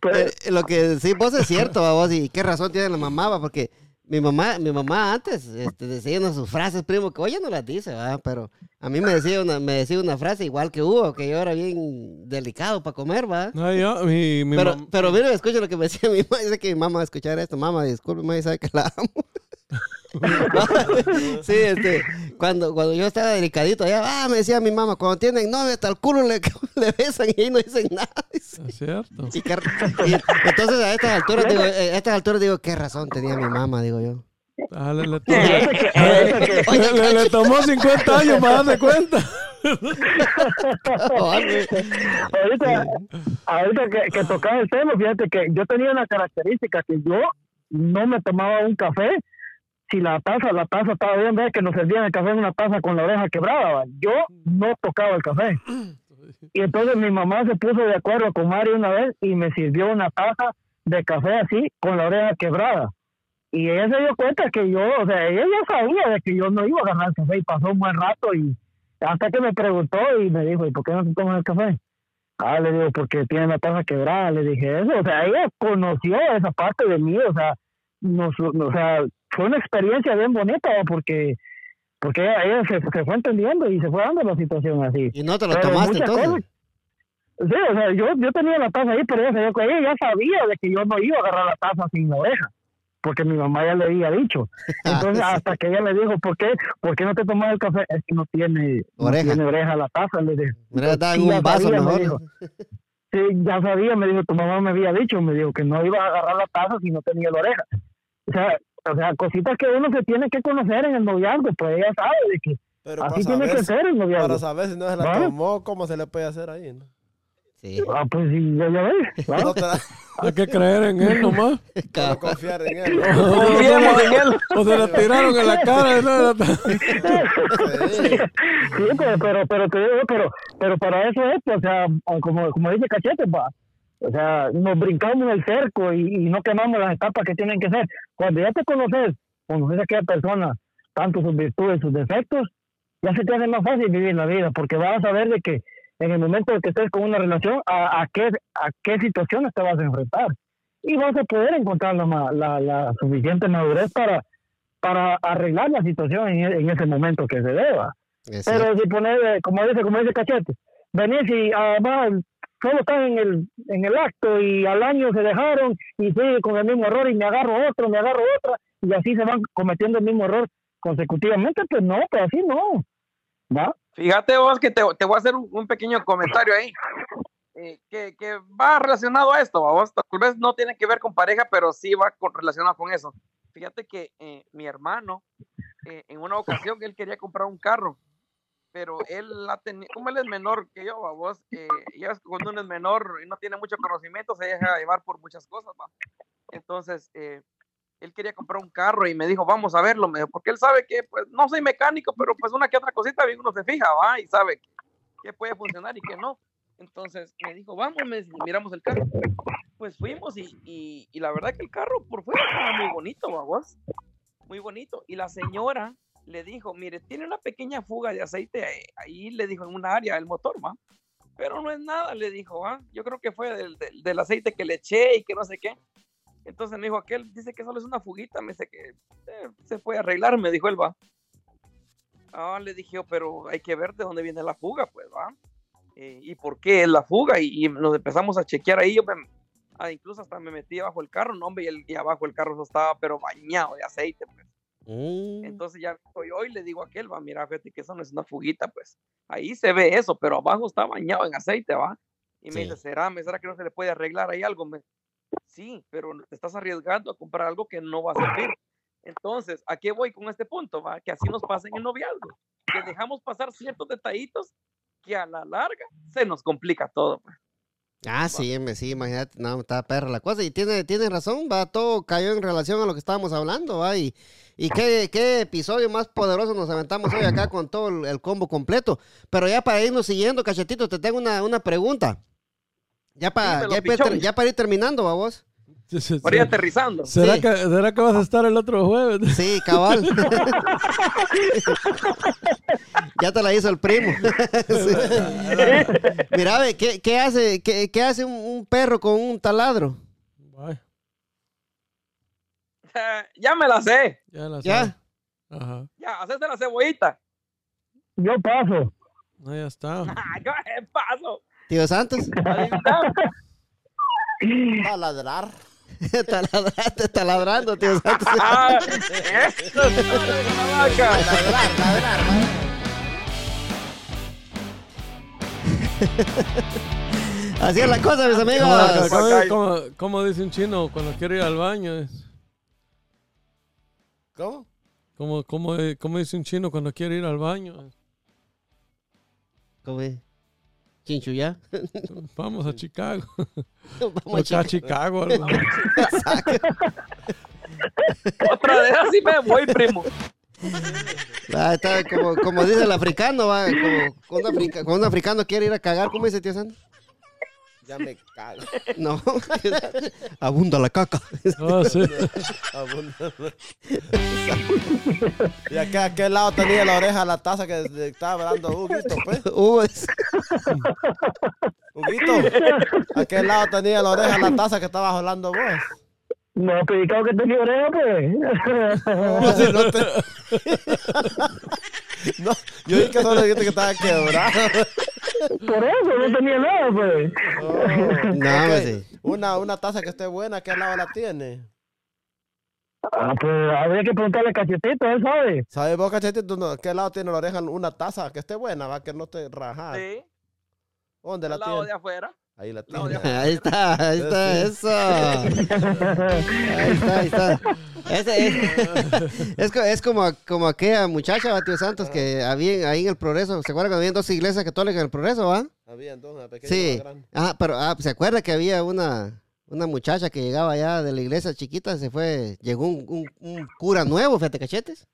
Pues- eh, lo que decís vos es cierto, vos, y qué razón tiene la mamá, porque mi mamá, mi mamá antes este, decía una de sus frases, primo, que hoy ya no las dice, va, pero a mí me decía una, me decía una frase igual que Hugo, que yo era bien delicado para comer, va. No, yo, mi, mi Pero, mam- pero mira, escucha lo que me decía mi mamá. Dice que mi mamá va a escuchar esto. Mamá, disculpe, mamá, sabe que la amo. sí, este, cuando, cuando yo estaba delicadito allá, ah, me decía mi mamá, cuando tienen novia hasta el culo le, le besan y no dicen nada. Es cierto. Y que- y entonces a estas alturas digo, eh, a estas alturas digo, qué razón tenía mi mamá, digo yo. Ah, le, le tomó, le- le tomó 50 años para darse cuenta. ahorita, ahorita que, que tocaba el tema, fíjate que yo tenía una característica que yo no me tomaba un café si la taza, la taza estaba bien, ves que nos servían el café en una taza con la oreja quebrada, ¿va? yo no tocaba el café. Y entonces mi mamá se puso de acuerdo con Mario una vez y me sirvió una taza de café así con la oreja quebrada. Y ella se dio cuenta que yo, o sea, ella sabía de que yo no iba a agarrar el café y pasó un buen rato y hasta que me preguntó y me dijo, ¿y por qué no te tomas el café? Ah, le digo, porque tiene la taza quebrada, le dije eso, o sea, ella conoció esa parte de mí, o sea, nos, o sea, fue una experiencia bien bonita, porque porque ella, se, se fue entendiendo y se fue dando la situación así. Y no te lo Pero tomaste entonces. cosas- Sí, o sea, yo, yo tenía la taza ahí, pero ella, se dio ella ya sabía de que yo no iba a agarrar la taza sin la oreja, porque mi mamá ya le había dicho. Entonces, hasta que ella le dijo, ¿por qué, ¿por qué no te tomas el café? Es que no tiene no Oreja. tiene oreja la taza, le dije. Mira, Sí, un vaso sabía, me mejor. dijo. Sí, ya sabía, me dijo, tu mamá me había dicho, me dijo que no iba a agarrar la taza si no tenía la oreja. O sea, o sea, cositas que uno se tiene que conocer en el noviazgo, pues ella sabe de que Pero así tiene que ser el noviazgo. para saber si no se la ¿Va? tomó, ¿cómo se le puede hacer ahí? no? Sí. Ah, pues sí, ya, ya ves. ¿va? No te da- Hay que creer en él nomás. no confiar en él. Confiemos en él. O se la tiraron en la cara. ¿no? Sí. Sí, pero, pero, pero, pero para eso es, pues, o sea, como, como dice Cachete, va. O sea, nos brincamos el cerco y, y no quemamos las etapas que tienen que ser. Cuando ya te conoces, conoces a aquella persona, tanto sus virtudes, sus defectos, ya se te hace más fácil vivir la vida, porque vas a saber de que en el momento de que estés con una relación, a, a qué, a qué situaciones te vas a enfrentar. Y vas a poder encontrar la, la, la suficiente madurez para, para arreglar la situación en, en ese momento que se deba. Es Pero si poner, eh, como dice, como dice Cachete, venís y además solo están en el, en el acto y al año se dejaron y sigue con el mismo error y me agarro otro, me agarro otra y así se van cometiendo el mismo error consecutivamente, pues no, pues así no. ¿Va? Fíjate vos que te, te voy a hacer un, pequeño comentario ahí. eh, que, que va relacionado a esto, vos tal vez no tiene que ver con pareja, pero sí va con- relacionado con eso. Fíjate que eh, mi hermano, eh, en una ocasión, él quería comprar un carro, pero él la tenía, como él es menor que yo, vos, eh, ya que cuando uno es menor y no tiene mucho conocimiento, se deja llevar por muchas cosas, va. Entonces, eh, él quería comprar un carro y me dijo, vamos a verlo, me dijo, porque él sabe que, pues, no soy mecánico, pero pues una que otra cosita, bien uno se fija, va, y sabe que, que puede funcionar y que no. Entonces me dijo, vamos, me miramos el carro. Pues fuimos y, y, y la verdad que el carro por fuera estaba muy bonito, vamos, muy bonito. Y la señora le dijo, mire, tiene una pequeña fuga de aceite ahí, le dijo en una área del motor, va. Pero no es nada, le dijo, ¿va? Yo creo que fue del, del, aceite que le eché y que no sé qué. Entonces me dijo aquel, dice que solo es una fuguita, me dice que eh, se puede arreglar, me dijo él, va. Ah, le dije yo, pero hay que ver de dónde viene la fuga, pues, va. Eh, y por qué es la fuga, y, nos empezamos a chequear ahí, yo me- ah, incluso hasta me metí abajo el carro, no, hombre, y, el, y abajo el carro estaba, pero bañado de aceite, pues. Mm. Entonces ya hoy, hoy le digo a aquel, va, mira, fíjate que eso no es una fuguita, pues. Ahí se ve eso, pero abajo está bañado en aceite, va. Y me dice, ¿será, me- será que no se le puede arreglar ahí algo? Me, sí, pero te estás arriesgando a comprar algo que no va a servir. Entonces, ¿a qué voy con este punto? Va? Que así nos pasa en el noviazgo, que dejamos pasar ciertos detallitos que a la larga se nos complica todo. pues. Ah, sí, sí, imagínate, no, está perra la cosa. Y tiene, tiene razón, va, todo cayó en relación a lo que estábamos hablando, va. Y, y qué, qué episodio más poderoso nos aventamos hoy acá con todo el, el combo completo. Pero ya para irnos siguiendo, cachetito, te tengo una, una pregunta. Ya para, ya para ir terminando, va vos. Por aterrizando. ¿Será, Sí. que, ¿Será que vas a estar el otro jueves? Sí, cabal. Ya te la hizo el primo. Sí. Mira, ve, ¿qué, qué hace, qué, qué hace un, un perro con un taladro? Vaya, ya me la sé. ya la ¿Ya? sabe. Ajá. Ya, hacerse la cebollita. Yo paso. No, ya está. Ah, ¿Qué paso? Tío Santos. A ladrar. Taladraste, taladrando, tío. Ah, eso es una vaca. Así es la cosa, mis amigos. Guacay. como- como dice un chino cuando quiere ir al baño. es- ¿Cómo? Como, como, como dice un chino cuando quiere ir al baño. ¿Cómo es? Chinchu, ¿ya? Vamos a Chicago. Vamos Acá a Chicago. algo. Otra vez así me voy, primo. Ah, está como, como dice el africano, va, como cuando, un africa- cuando un africano quiere ir a cagar, ¿cómo dice tío Santos? Ya me cago. No, abunda la caca. Ah, sí. ¿Y a qué, a qué lado tenía la oreja la taza que le estaba hablando Huguito, pues? Hugo es- Huguito, ¿a qué lado tenía la oreja la taza que estabas hablando vos? No, predicado que tenía oreja, pues. No, si no te- No, yo dije que solo dijiste que estaba quebrado. Por eso no tenía nada, pues. No, Ok, hombre, sí. Una, una taza que esté buena, ¿a qué lado la tiene? Ah, pues habría que preguntarle a Cachetito, él sabe. ¿Sabes vos, cachetito, no, a qué lado tiene la oreja una taza que esté buena, va, que no te rajas? Sí, ¿Dónde la al lado de tiene? afuera. Ahí la tiene. Ahí está, ahí está, eso. Ahí está, ahí está. Ese es, es, es como, como aquella muchacha, va, tío Santos, que había ahí en el Progreso. ¿Se acuerdan que había dos iglesias católicas en el Progreso, va? Había entonces una pequeña Sí. y una grande. Ah, pero ah, ¿se acuerda que había una, una muchacha que llegaba allá de la iglesia chiquita? Se fue, llegó un, un- un cura nuevo, fíjate cachetes.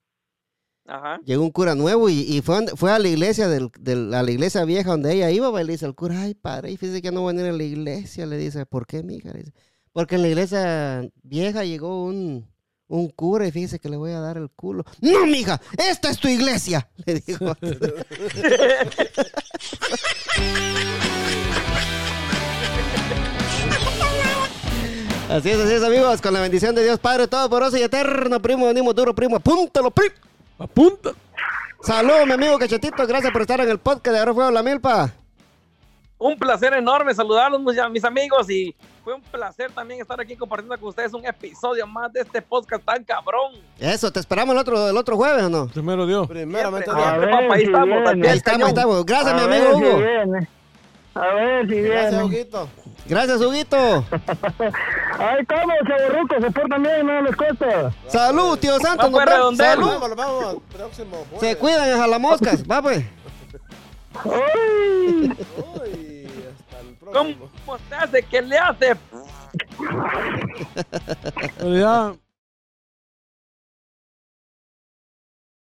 Llegó un cura nuevo y, y fue, fue a la iglesia del, del- la iglesia vieja donde ella iba, y le dice al cura, ay padre, y fíjese que no va a venir a la iglesia, le dice, ¿por qué, mija? Dice, porque en la iglesia vieja llegó un, un cura y fíjese que le voy a dar el culo. No, mija, esta es tu iglesia, le dijo. Así es, así es, amigos, con la bendición de Dios Padre Todopoderoso y Eterno, primo, venimos duro, primo, apúntalo, primo. Apunta. Saludos, mi amigo Cachetito. Gracias por estar en el podcast de Ahora Fuego la Milpa. Un placer enorme saludarlos, mis, mis amigos, y fue un placer también estar aquí compartiendo con ustedes un episodio más de este podcast tan cabrón. Eso, te esperamos el otro, el otro jueves, ¿o no? Primero Dios. A Dios. ahí estamos, Ahí estamos, ahí cañón. estamos. Gracias, A mi ver amigo si Hugo. A ver si Gracias, viene. Huguito. Gracias, Huguito. Ahí estamos, chavorrucos, se portan bien, no les cuesta. Salud, tío nos vemos. redondel. Salud. Vamos, vamos, próximo jueves. Se cuidan en Jalamoscas. Va, pues. ¡Ay! Uy, hasta el próximo. ¿Cómo se hace? ¿Qué le hace?